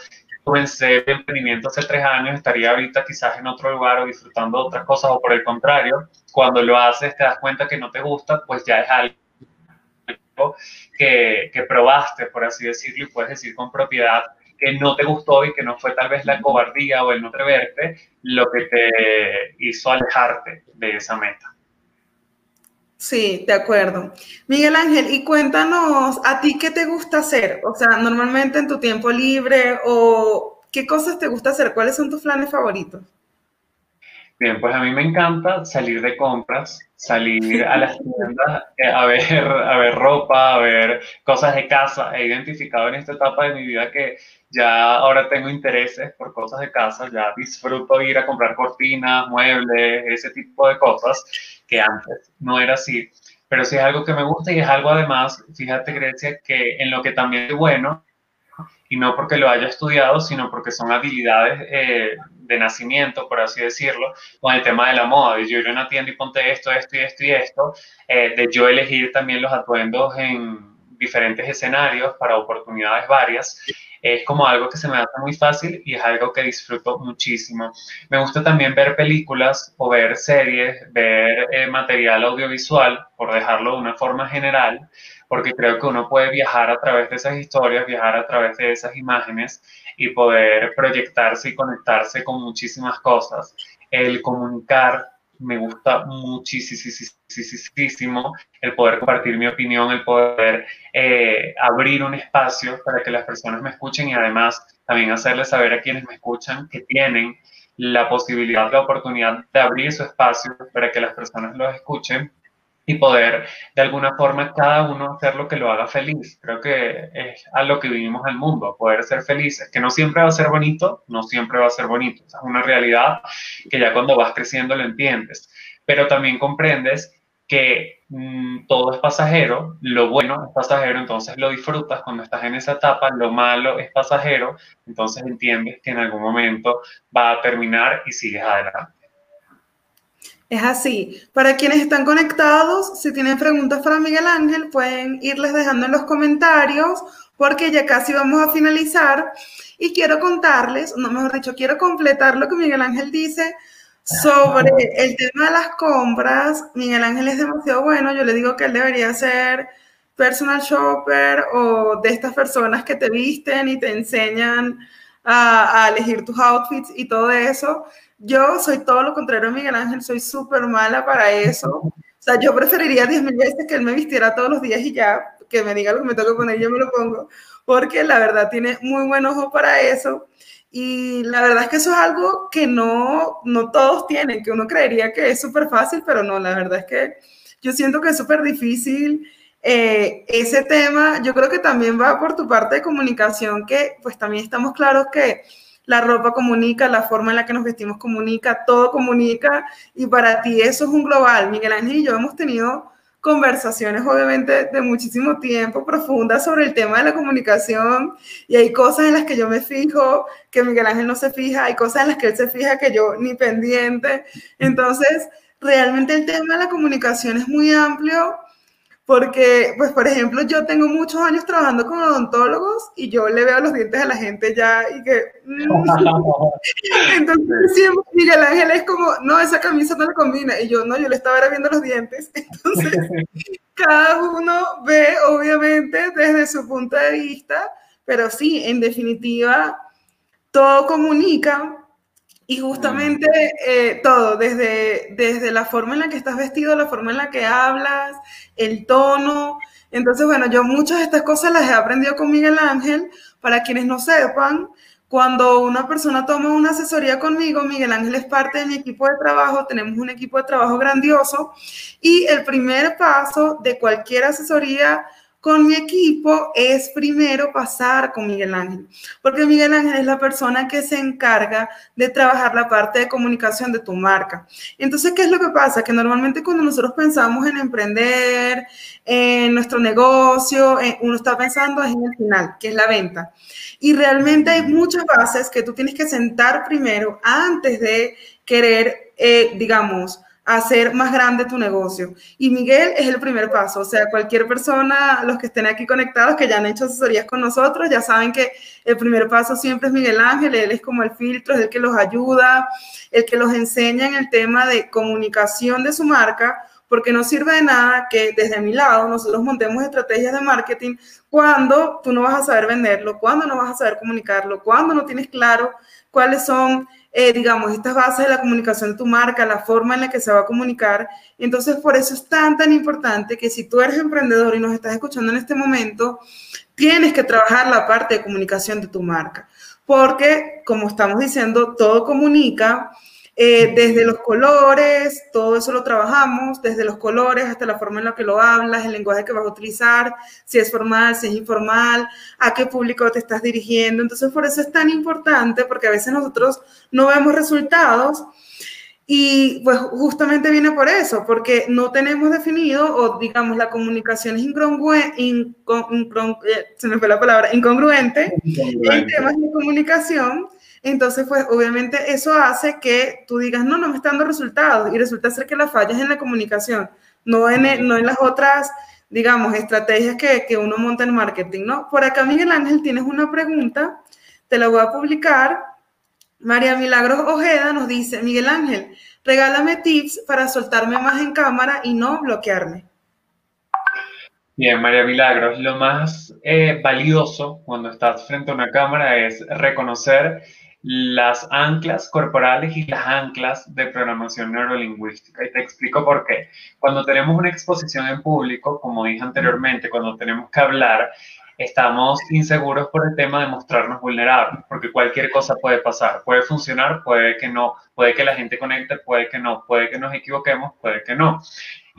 comencé el emprendimiento hace tres años? Estaría ahorita quizás en otro lugar o disfrutando de otras cosas, o por el contrario, cuando lo haces te das cuenta que no te gusta, pues ya es algo que, que probaste, por así decirlo, y puedes decir con propiedad que no te gustó y que no fue tal vez la cobardía o el no atreverte lo que te hizo alejarte de esa meta. Sí, de acuerdo. Miguel Ángel, y cuéntanos, ¿a ti qué te gusta hacer? O sea, normalmente en tu tiempo libre o qué cosas te gusta hacer, ¿cuáles son tus planes favoritos? Bien, pues a mí me encanta salir de compras, salir a las tiendas eh, a ver, a ver ropa, a ver cosas de casa. He identificado en esta etapa de mi vida que ya ahora tengo intereses por cosas de casa, ya disfruto ir a comprar cortinas, muebles, ese tipo de cosas que antes no era así. Pero sí es algo que me gusta y es algo además, fíjate Grecia, que en lo que también es bueno, y no porque lo haya estudiado, sino porque son habilidades eh, de nacimiento, por así decirlo, con el tema de la moda, de yo ir a una tienda y ponte esto, esto y esto y esto, eh, de yo elegir también los atuendos en diferentes escenarios para oportunidades varias es como algo que se me hace muy fácil y es algo que disfruto muchísimo. Me gusta también ver películas o ver series, ver eh, material audiovisual, por dejarlo de una forma general, porque creo que uno puede viajar a través de esas historias, viajar a través de esas imágenes y poder proyectarse y conectarse con muchísimas cosas. El comunicar me gusta muchísimo el poder compartir mi opinión, el poder eh, abrir un espacio para que las personas me escuchen y además también hacerles saber a quienes me escuchan que tienen la posibilidad, la oportunidad de abrir su espacio para que las personas los escuchen y poder de alguna forma cada uno hacer lo que lo haga feliz. Creo que es a lo que vivimos al mundo, poder ser felices, que no siempre va a ser bonito, no siempre va a ser bonito, es una realidad que ya cuando vas creciendo lo entiendes, pero también comprendes que mm, todo es pasajero, lo bueno es pasajero, entonces lo disfrutas cuando estás en esa etapa, lo malo es pasajero, entonces entiendes que en algún momento va a terminar y sigues adelante. Es así. Para quienes están conectados, si tienen preguntas para Miguel Ángel, pueden irles dejando en los comentarios porque ya casi vamos a finalizar. Y quiero contarles, no mejor dicho, quiero completar lo que Miguel Ángel dice sobre el tema de las compras. Miguel Ángel es demasiado bueno. Yo le digo que él debería ser personal shopper o de estas personas que te visten y te enseñan a, a elegir tus outfits y todo eso. Yo soy todo lo contrario a Miguel Ángel, soy súper mala para eso. O sea, yo preferiría 10 mil veces que él me vistiera todos los días y ya, que me diga lo que me toca poner, yo me lo pongo, porque la verdad tiene muy buen ojo para eso. Y la verdad es que eso es algo que no, no todos tienen, que uno creería que es súper fácil, pero no, la verdad es que yo siento que es súper difícil. Eh, ese tema, yo creo que también va por tu parte de comunicación, que pues también estamos claros que la ropa comunica, la forma en la que nos vestimos comunica, todo comunica y para ti eso es un global. Miguel Ángel y yo hemos tenido conversaciones obviamente de muchísimo tiempo profundas sobre el tema de la comunicación y hay cosas en las que yo me fijo que Miguel Ángel no se fija, hay cosas en las que él se fija que yo ni pendiente. Entonces, realmente el tema de la comunicación es muy amplio porque, pues, por ejemplo, yo tengo muchos años trabajando con odontólogos y yo le veo los dientes a la gente ya y que... Mm. Entonces, siempre Miguel Ángel es como, no, esa camisa no le combina. Y yo, no, yo le estaba viendo los dientes. Entonces, cada uno ve, obviamente, desde su punto de vista, pero sí, en definitiva, todo comunica y justamente eh, todo, desde, desde la forma en la que estás vestido, la forma en la que hablas, el tono. Entonces, bueno, yo muchas de estas cosas las he aprendido con Miguel Ángel. Para quienes no sepan, cuando una persona toma una asesoría conmigo, Miguel Ángel es parte de mi equipo de trabajo, tenemos un equipo de trabajo grandioso y el primer paso de cualquier asesoría con mi equipo es primero pasar con Miguel Ángel, porque Miguel Ángel es la persona que se encarga de trabajar la parte de comunicación de tu marca. Entonces, ¿qué es lo que pasa? Que normalmente cuando nosotros pensamos en emprender, en nuestro negocio, uno está pensando en el final, que es la venta. Y realmente hay muchas bases que tú tienes que sentar primero antes de querer, eh, digamos, hacer más grande tu negocio. Y Miguel es el primer paso. O sea, cualquier persona, los que estén aquí conectados, que ya han hecho asesorías con nosotros, ya saben que el primer paso siempre es Miguel Ángel. Él es como el filtro, es el que los ayuda, el que los enseña en el tema de comunicación de su marca, porque no sirve de nada que desde mi lado nosotros montemos estrategias de marketing cuando tú no vas a saber venderlo, cuando no vas a saber comunicarlo, cuando no tienes claro cuáles son eh, digamos, estas bases de la comunicación de tu marca, la forma en la que se va a comunicar. Entonces, por eso es tan, tan importante que si tú eres emprendedor y nos estás escuchando en este momento, tienes que trabajar la parte de comunicación de tu marca. Porque, como estamos diciendo, todo comunica eh, desde los colores, todo eso lo trabajamos, desde los colores hasta la forma en la que lo hablas, el lenguaje que vas a utilizar, si es formal, si es informal, a qué público te estás dirigiendo. Entonces, por eso es tan importante, porque a veces nosotros no vemos resultados. Y pues justamente viene por eso, porque no tenemos definido o digamos la comunicación es incongruente, eh, se me fue la palabra, incongruente, incongruente. en temas de comunicación entonces, pues obviamente eso hace que tú digas, no, no me están dando resultados y resulta ser que la falla es en la comunicación, no en, no en las otras, digamos, estrategias que, que uno monta en marketing, ¿no? Por acá, Miguel Ángel, tienes una pregunta, te la voy a publicar. María Milagros Ojeda nos dice, Miguel Ángel, regálame tips para soltarme más en cámara y no bloquearme. Bien, María Milagros, lo más eh, valioso cuando estás frente a una cámara es reconocer las anclas corporales y las anclas de programación neurolingüística. Y te explico por qué. Cuando tenemos una exposición en público, como dije anteriormente, cuando tenemos que hablar, estamos inseguros por el tema de mostrarnos vulnerables, porque cualquier cosa puede pasar. Puede funcionar, puede que no, puede que la gente conecte, puede que no, puede que nos equivoquemos, puede que no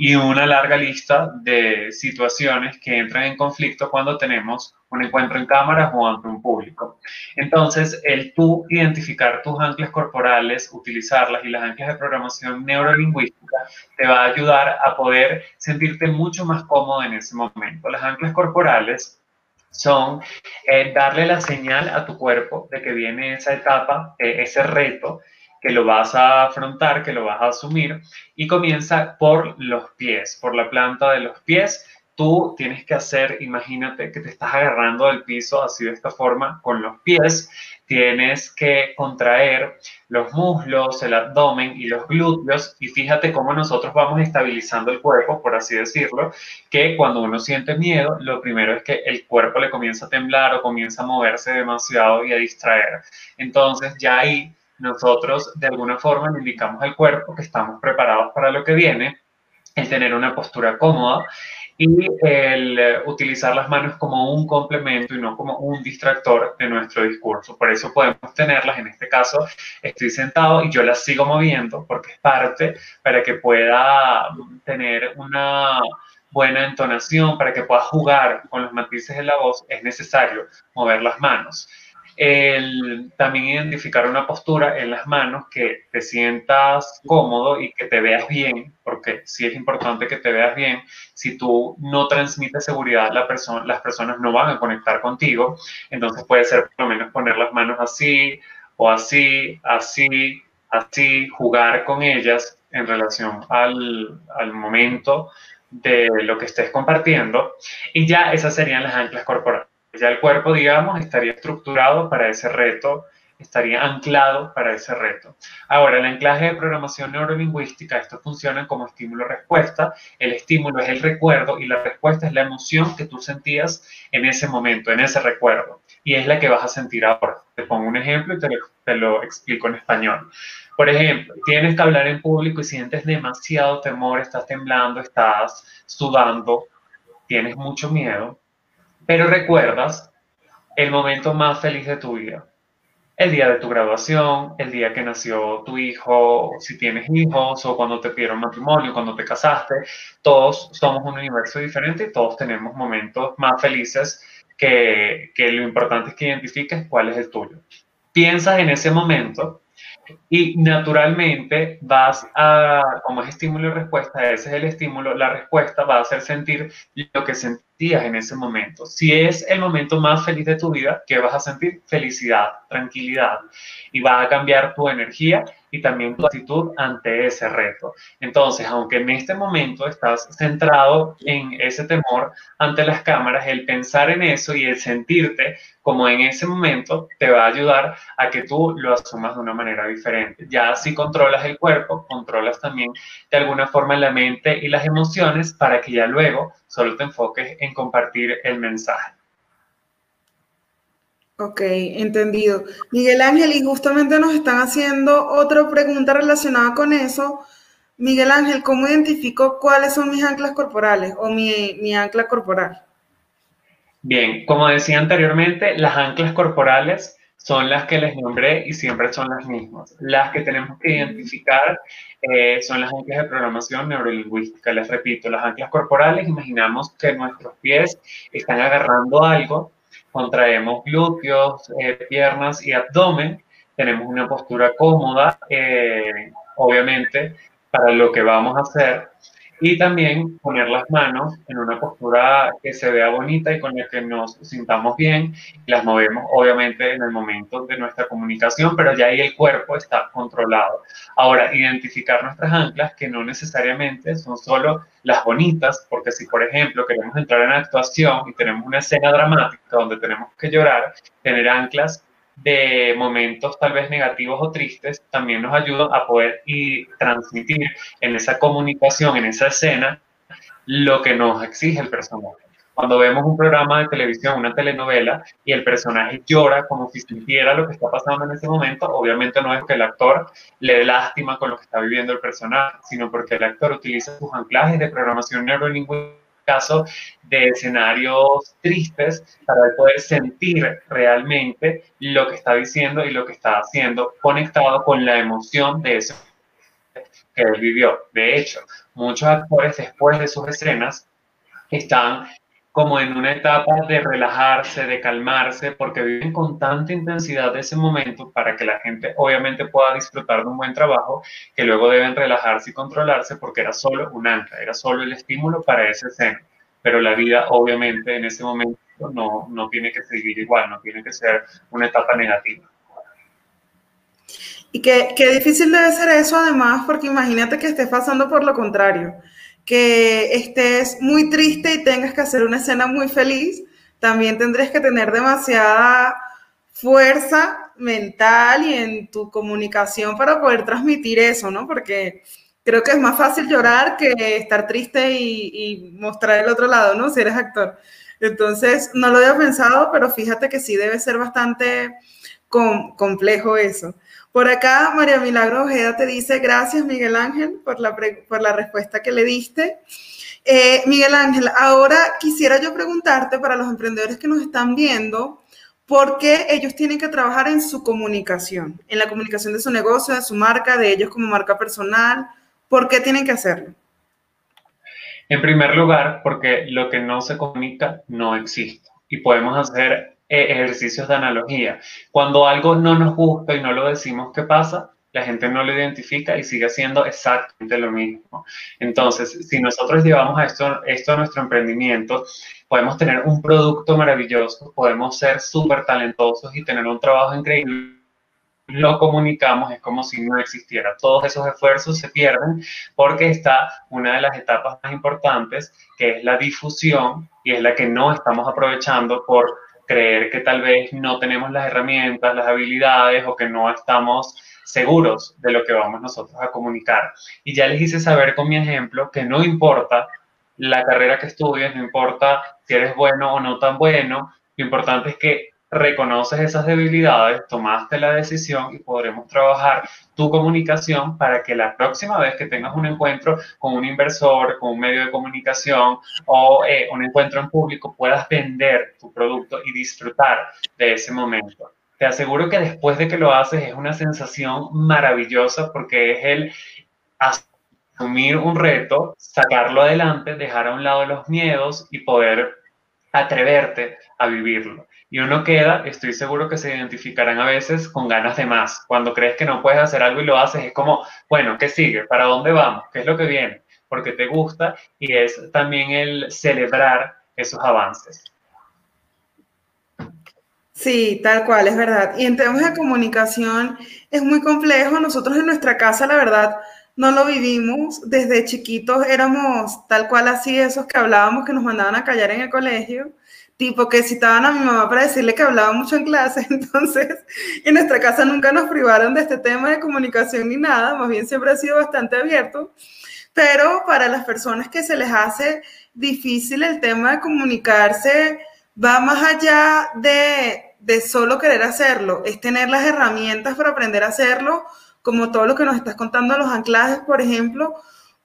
y una larga lista de situaciones que entran en conflicto cuando tenemos un encuentro en cámara o ante un público. Entonces, el tú identificar tus anclas corporales, utilizarlas y las anclas de programación neurolingüística te va a ayudar a poder sentirte mucho más cómodo en ese momento. Las anclas corporales son eh, darle la señal a tu cuerpo de que viene esa etapa, eh, ese reto que lo vas a afrontar, que lo vas a asumir y comienza por los pies, por la planta de los pies. Tú tienes que hacer, imagínate que te estás agarrando del piso así de esta forma con los pies. Tienes que contraer los muslos, el abdomen y los glúteos y fíjate cómo nosotros vamos estabilizando el cuerpo, por así decirlo, que cuando uno siente miedo, lo primero es que el cuerpo le comienza a temblar o comienza a moverse demasiado y a distraer. Entonces ya ahí nosotros de alguna forma le indicamos al cuerpo que estamos preparados para lo que viene, el tener una postura cómoda y el eh, utilizar las manos como un complemento y no como un distractor de nuestro discurso. Por eso podemos tenerlas, en este caso estoy sentado y yo las sigo moviendo porque es parte para que pueda tener una buena entonación, para que pueda jugar con los matices de la voz, es necesario mover las manos el también identificar una postura en las manos que te sientas cómodo y que te veas bien, porque sí es importante que te veas bien. Si tú no transmites seguridad, las personas no van a conectar contigo. Entonces puede ser por lo menos poner las manos así o así, así, así, jugar con ellas en relación al, al momento de lo que estés compartiendo. Y ya esas serían las anclas corporales ya el cuerpo, digamos, estaría estructurado para ese reto, estaría anclado para ese reto. Ahora, el anclaje de programación neurolingüística, esto funciona como estímulo-respuesta. El estímulo es el recuerdo y la respuesta es la emoción que tú sentías en ese momento, en ese recuerdo. Y es la que vas a sentir ahora. Te pongo un ejemplo y te lo, te lo explico en español. Por ejemplo, tienes que hablar en público y sientes demasiado temor, estás temblando, estás sudando, tienes mucho miedo pero recuerdas el momento más feliz de tu vida, el día de tu graduación, el día que nació tu hijo, si tienes hijos, o cuando te pidieron matrimonio, cuando te casaste. Todos somos un universo diferente y todos tenemos momentos más felices que, que lo importante es que identifiques cuál es el tuyo. Piensas en ese momento y naturalmente vas a, como es estímulo y respuesta, ese es el estímulo, la respuesta va a hacer sentir lo que sentías en ese momento. Si es el momento más feliz de tu vida, ¿qué vas a sentir? Felicidad, tranquilidad. Y va a cambiar tu energía y también tu actitud ante ese reto. Entonces, aunque en este momento estás centrado en ese temor ante las cámaras, el pensar en eso y el sentirte como en ese momento te va a ayudar a que tú lo asumas de una manera diferente. Ya si controlas el cuerpo, controlas también de alguna forma la mente y las emociones para que ya luego solo te enfoques en compartir el mensaje. Ok, entendido. Miguel Ángel, y justamente nos están haciendo otra pregunta relacionada con eso. Miguel Ángel, ¿cómo identifico cuáles son mis anclas corporales o mi, mi ancla corporal? Bien, como decía anteriormente, las anclas corporales son las que les nombré y siempre son las mismas. Las que tenemos que identificar eh, son las anclas de programación neurolingüística. Les repito, las anclas corporales, imaginamos que nuestros pies están agarrando algo contraemos glúteos, eh, piernas y abdomen, tenemos una postura cómoda, eh, obviamente, para lo que vamos a hacer. Y también poner las manos en una postura que se vea bonita y con la que nos sintamos bien. Las movemos obviamente en el momento de nuestra comunicación, pero ya ahí el cuerpo está controlado. Ahora, identificar nuestras anclas que no necesariamente son solo las bonitas, porque si por ejemplo queremos entrar en actuación y tenemos una escena dramática donde tenemos que llorar, tener anclas de momentos tal vez negativos o tristes también nos ayudan a poder y transmitir en esa comunicación, en esa escena, lo que nos exige el personaje. Cuando vemos un programa de televisión, una telenovela, y el personaje llora como si sintiera lo que está pasando en ese momento, obviamente no es que el actor le dé lástima con lo que está viviendo el personaje, sino porque el actor utiliza sus anclajes de programación neurolingüística caso de escenarios tristes para poder sentir realmente lo que está diciendo y lo que está haciendo conectado con la emoción de eso que él vivió. De hecho, muchos actores después de sus escenas están como en una etapa de relajarse, de calmarse, porque viven con tanta intensidad ese momento para que la gente obviamente pueda disfrutar de un buen trabajo, que luego deben relajarse y controlarse porque era solo un ancla, era solo el estímulo para esa escena. Pero la vida obviamente en ese momento no, no tiene que seguir igual, no tiene que ser una etapa negativa. Y qué, qué difícil debe ser eso además, porque imagínate que estés pasando por lo contrario que estés muy triste y tengas que hacer una escena muy feliz, también tendrías que tener demasiada fuerza mental y en tu comunicación para poder transmitir eso, ¿no? Porque creo que es más fácil llorar que estar triste y, mostrar el otro lado, ¿no? Si eres actor. Entonces, no lo había pensado, pero fíjate que sí debe ser bastante complejo eso. Por acá, María Milagro Ojeda te dice, gracias Miguel Ángel por la, por la respuesta que le diste. Eh, Miguel Ángel, ahora quisiera yo preguntarte para los emprendedores que nos están viendo, ¿por qué ellos tienen que trabajar en su comunicación, en la comunicación de su negocio, de su marca, de ellos como marca personal? ¿Por qué tienen que hacerlo? En primer lugar, porque lo que no se comunica no existe y podemos hacer ejercicios de analogía. Cuando algo no nos gusta y no lo decimos, ¿qué pasa? La gente no lo identifica y sigue haciendo exactamente lo mismo. Entonces, si nosotros llevamos esto, esto a nuestro emprendimiento, podemos tener un producto maravilloso, podemos ser súper talentosos y tener un trabajo increíble lo comunicamos, es como si no existiera. Todos esos esfuerzos se pierden porque está una de las etapas más importantes, que es la difusión, y es la que no estamos aprovechando por creer que tal vez no tenemos las herramientas, las habilidades o que no estamos seguros de lo que vamos nosotros a comunicar. Y ya les hice saber con mi ejemplo que no importa la carrera que estudies, no importa si eres bueno o no tan bueno, lo importante es que reconoces esas debilidades, tomaste la decisión y podremos trabajar tu comunicación para que la próxima vez que tengas un encuentro con un inversor, con un medio de comunicación o eh, un encuentro en público, puedas vender tu producto y disfrutar de ese momento. te aseguro que después de que lo haces es una sensación maravillosa porque es el asumir un reto, sacarlo adelante, dejar a un lado los miedos y poder atreverte a vivirlo. Y uno queda, estoy seguro que se identificarán a veces con ganas de más. Cuando crees que no puedes hacer algo y lo haces, es como, bueno, ¿qué sigue? ¿Para dónde vamos? ¿Qué es lo que viene? Porque te gusta y es también el celebrar esos avances. Sí, tal cual, es verdad. Y en temas de comunicación es muy complejo. Nosotros en nuestra casa, la verdad, no lo vivimos. Desde chiquitos éramos tal cual así, esos que hablábamos que nos mandaban a callar en el colegio, tipo que citaban a mi mamá para decirle que hablaba mucho en clase. Entonces, en nuestra casa nunca nos privaron de este tema de comunicación ni nada, más bien siempre ha sido bastante abierto. Pero para las personas que se les hace difícil el tema de comunicarse, va más allá de, de solo querer hacerlo, es tener las herramientas para aprender a hacerlo como todo lo que nos estás contando, los anclajes, por ejemplo,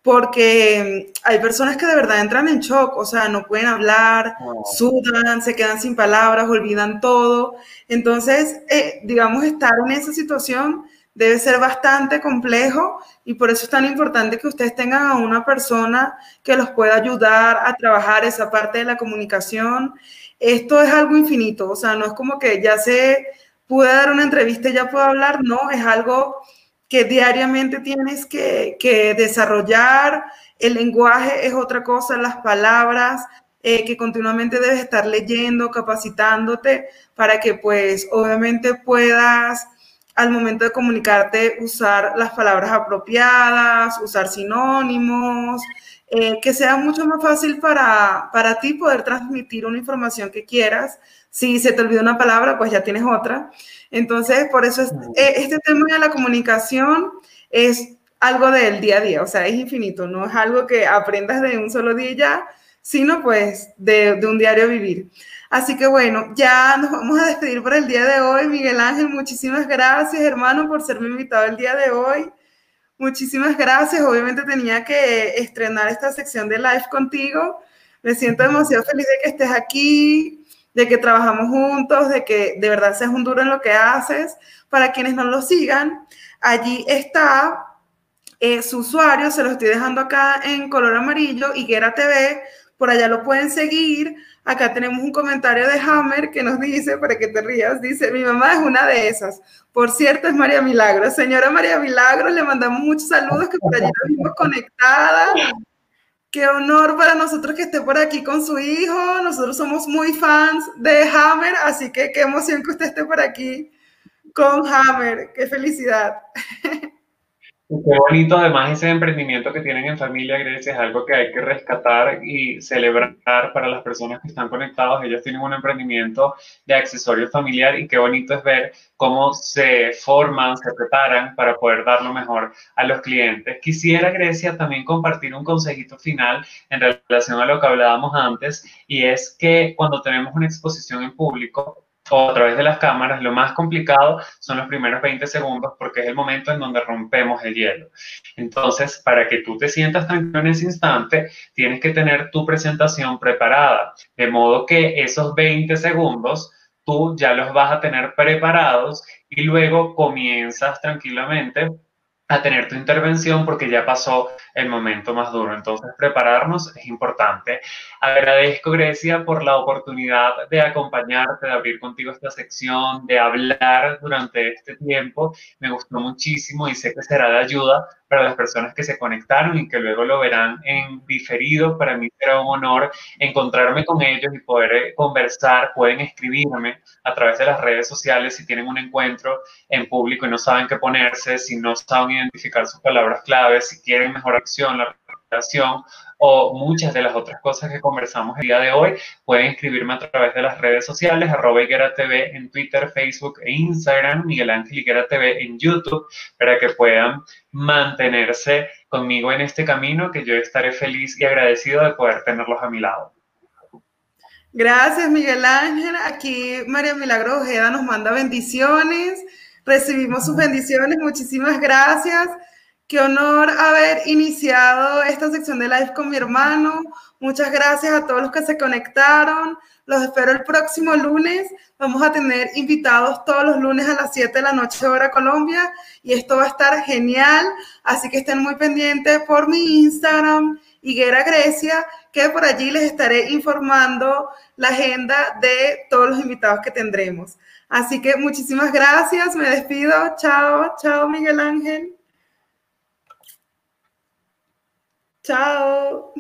porque hay personas que de verdad entran en shock, o sea, no pueden hablar, sudan, se quedan sin palabras, olvidan todo. Entonces, eh, digamos, estar en esa situación debe ser bastante complejo y por eso es tan importante que ustedes tengan a una persona que los pueda ayudar a trabajar esa parte de la comunicación. Esto es algo infinito, o sea, no es como que ya se pude dar una entrevista y ya puedo hablar, no, es algo que diariamente tienes que, desarrollar. El lenguaje es otra cosa, las palabras, eh, que continuamente debes estar leyendo, capacitándote para que pues obviamente puedas al momento de comunicarte usar las palabras apropiadas, usar sinónimos, eh, que sea mucho más fácil para, para ti poder transmitir una información que quieras. Si se te olvida una palabra, pues ya tienes otra. Entonces, por eso eh, este tema de la comunicación es algo del día a día, o sea, es infinito, no es algo que aprendas de un solo día ya, sino pues de, de un diario vivir. Así que bueno, ya nos vamos a despedir por el día de hoy. Miguel Ángel, muchísimas gracias, hermano, por ser mi invitado el día de hoy. Muchísimas gracias. Obviamente tenía que estrenar esta sección de live contigo. Me siento demasiado feliz de que estés aquí, de que trabajamos juntos, de que de verdad seas un duro en lo que haces. Para quienes no lo sigan, allí está eh, su usuario, se lo estoy dejando acá en color amarillo, Higuera TV, por allá lo pueden seguir. Acá tenemos un comentario de Hammer que nos dice, para que te rías, dice, mi mamá es una de esas. Por cierto, es María Milagro. Señora María Milagro, le mandamos muchos saludos, que por allí nos vimos conectada. Qué honor para nosotros que esté por aquí con su hijo. Nosotros somos muy fans de Hammer, así que qué emoción que usted esté por aquí con Hammer. Qué felicidad. Qué bonito, además, ese emprendimiento que tienen en familia, Grecia, es algo que hay que rescatar y celebrar para las personas que están conectados. Ellos tienen un emprendimiento de accesorios familiar y qué bonito es ver cómo se forman, se preparan para poder dar lo mejor a los clientes. Quisiera, Grecia, también compartir un consejito final en relación a lo que hablábamos antes y es que cuando tenemos una exposición en público, o a través de las cámaras, lo más complicado son los primeros 20 segundos porque es el momento en donde rompemos el hielo. Entonces, para que tú te sientas tranquilo en ese instante, tienes que tener tu presentación preparada, de modo que esos 20 segundos tú ya los vas a tener preparados y luego comienzas tranquilamente a tener tu intervención porque ya pasó el momento más duro. Entonces, prepararnos es importante. Agradezco, Grecia, por la oportunidad de acompañarte, de abrir contigo esta sección, de hablar durante este tiempo. Me gustó muchísimo y sé que será de ayuda para las personas que se conectaron y que luego lo verán en diferido. Para mí será un honor encontrarme con ellos y poder eh, conversar. Pueden escribirme a través de las redes sociales si tienen un encuentro en público y no saben qué ponerse, si no saben identificar sus palabras claves, si quieren mejor acción, la o muchas de las otras cosas que conversamos el día de hoy, pueden escribirme a través de las redes sociales, arroba Higuera TV en Twitter, Facebook e Instagram, Miguel Ángel Higuera TV en YouTube, para que puedan mantenerse conmigo en este camino, que yo estaré feliz y agradecido de poder tenerlos a mi lado. Gracias, Miguel Ángel. Aquí María Milagro Ojeda nos manda bendiciones. Recibimos sus bendiciones. Muchísimas gracias. Qué honor haber iniciado esta sección de live con mi hermano. Muchas gracias a todos los que se conectaron. Los espero el próximo lunes. Vamos a tener invitados todos los lunes a las 7 de la noche hora Colombia y esto va a estar genial. Así que estén muy pendientes por mi Instagram, Higuera Grecia, que por allí les estaré informando la agenda de todos los invitados que tendremos. Así que muchísimas gracias. Me despido. Chao, chao Miguel Ángel. Chao.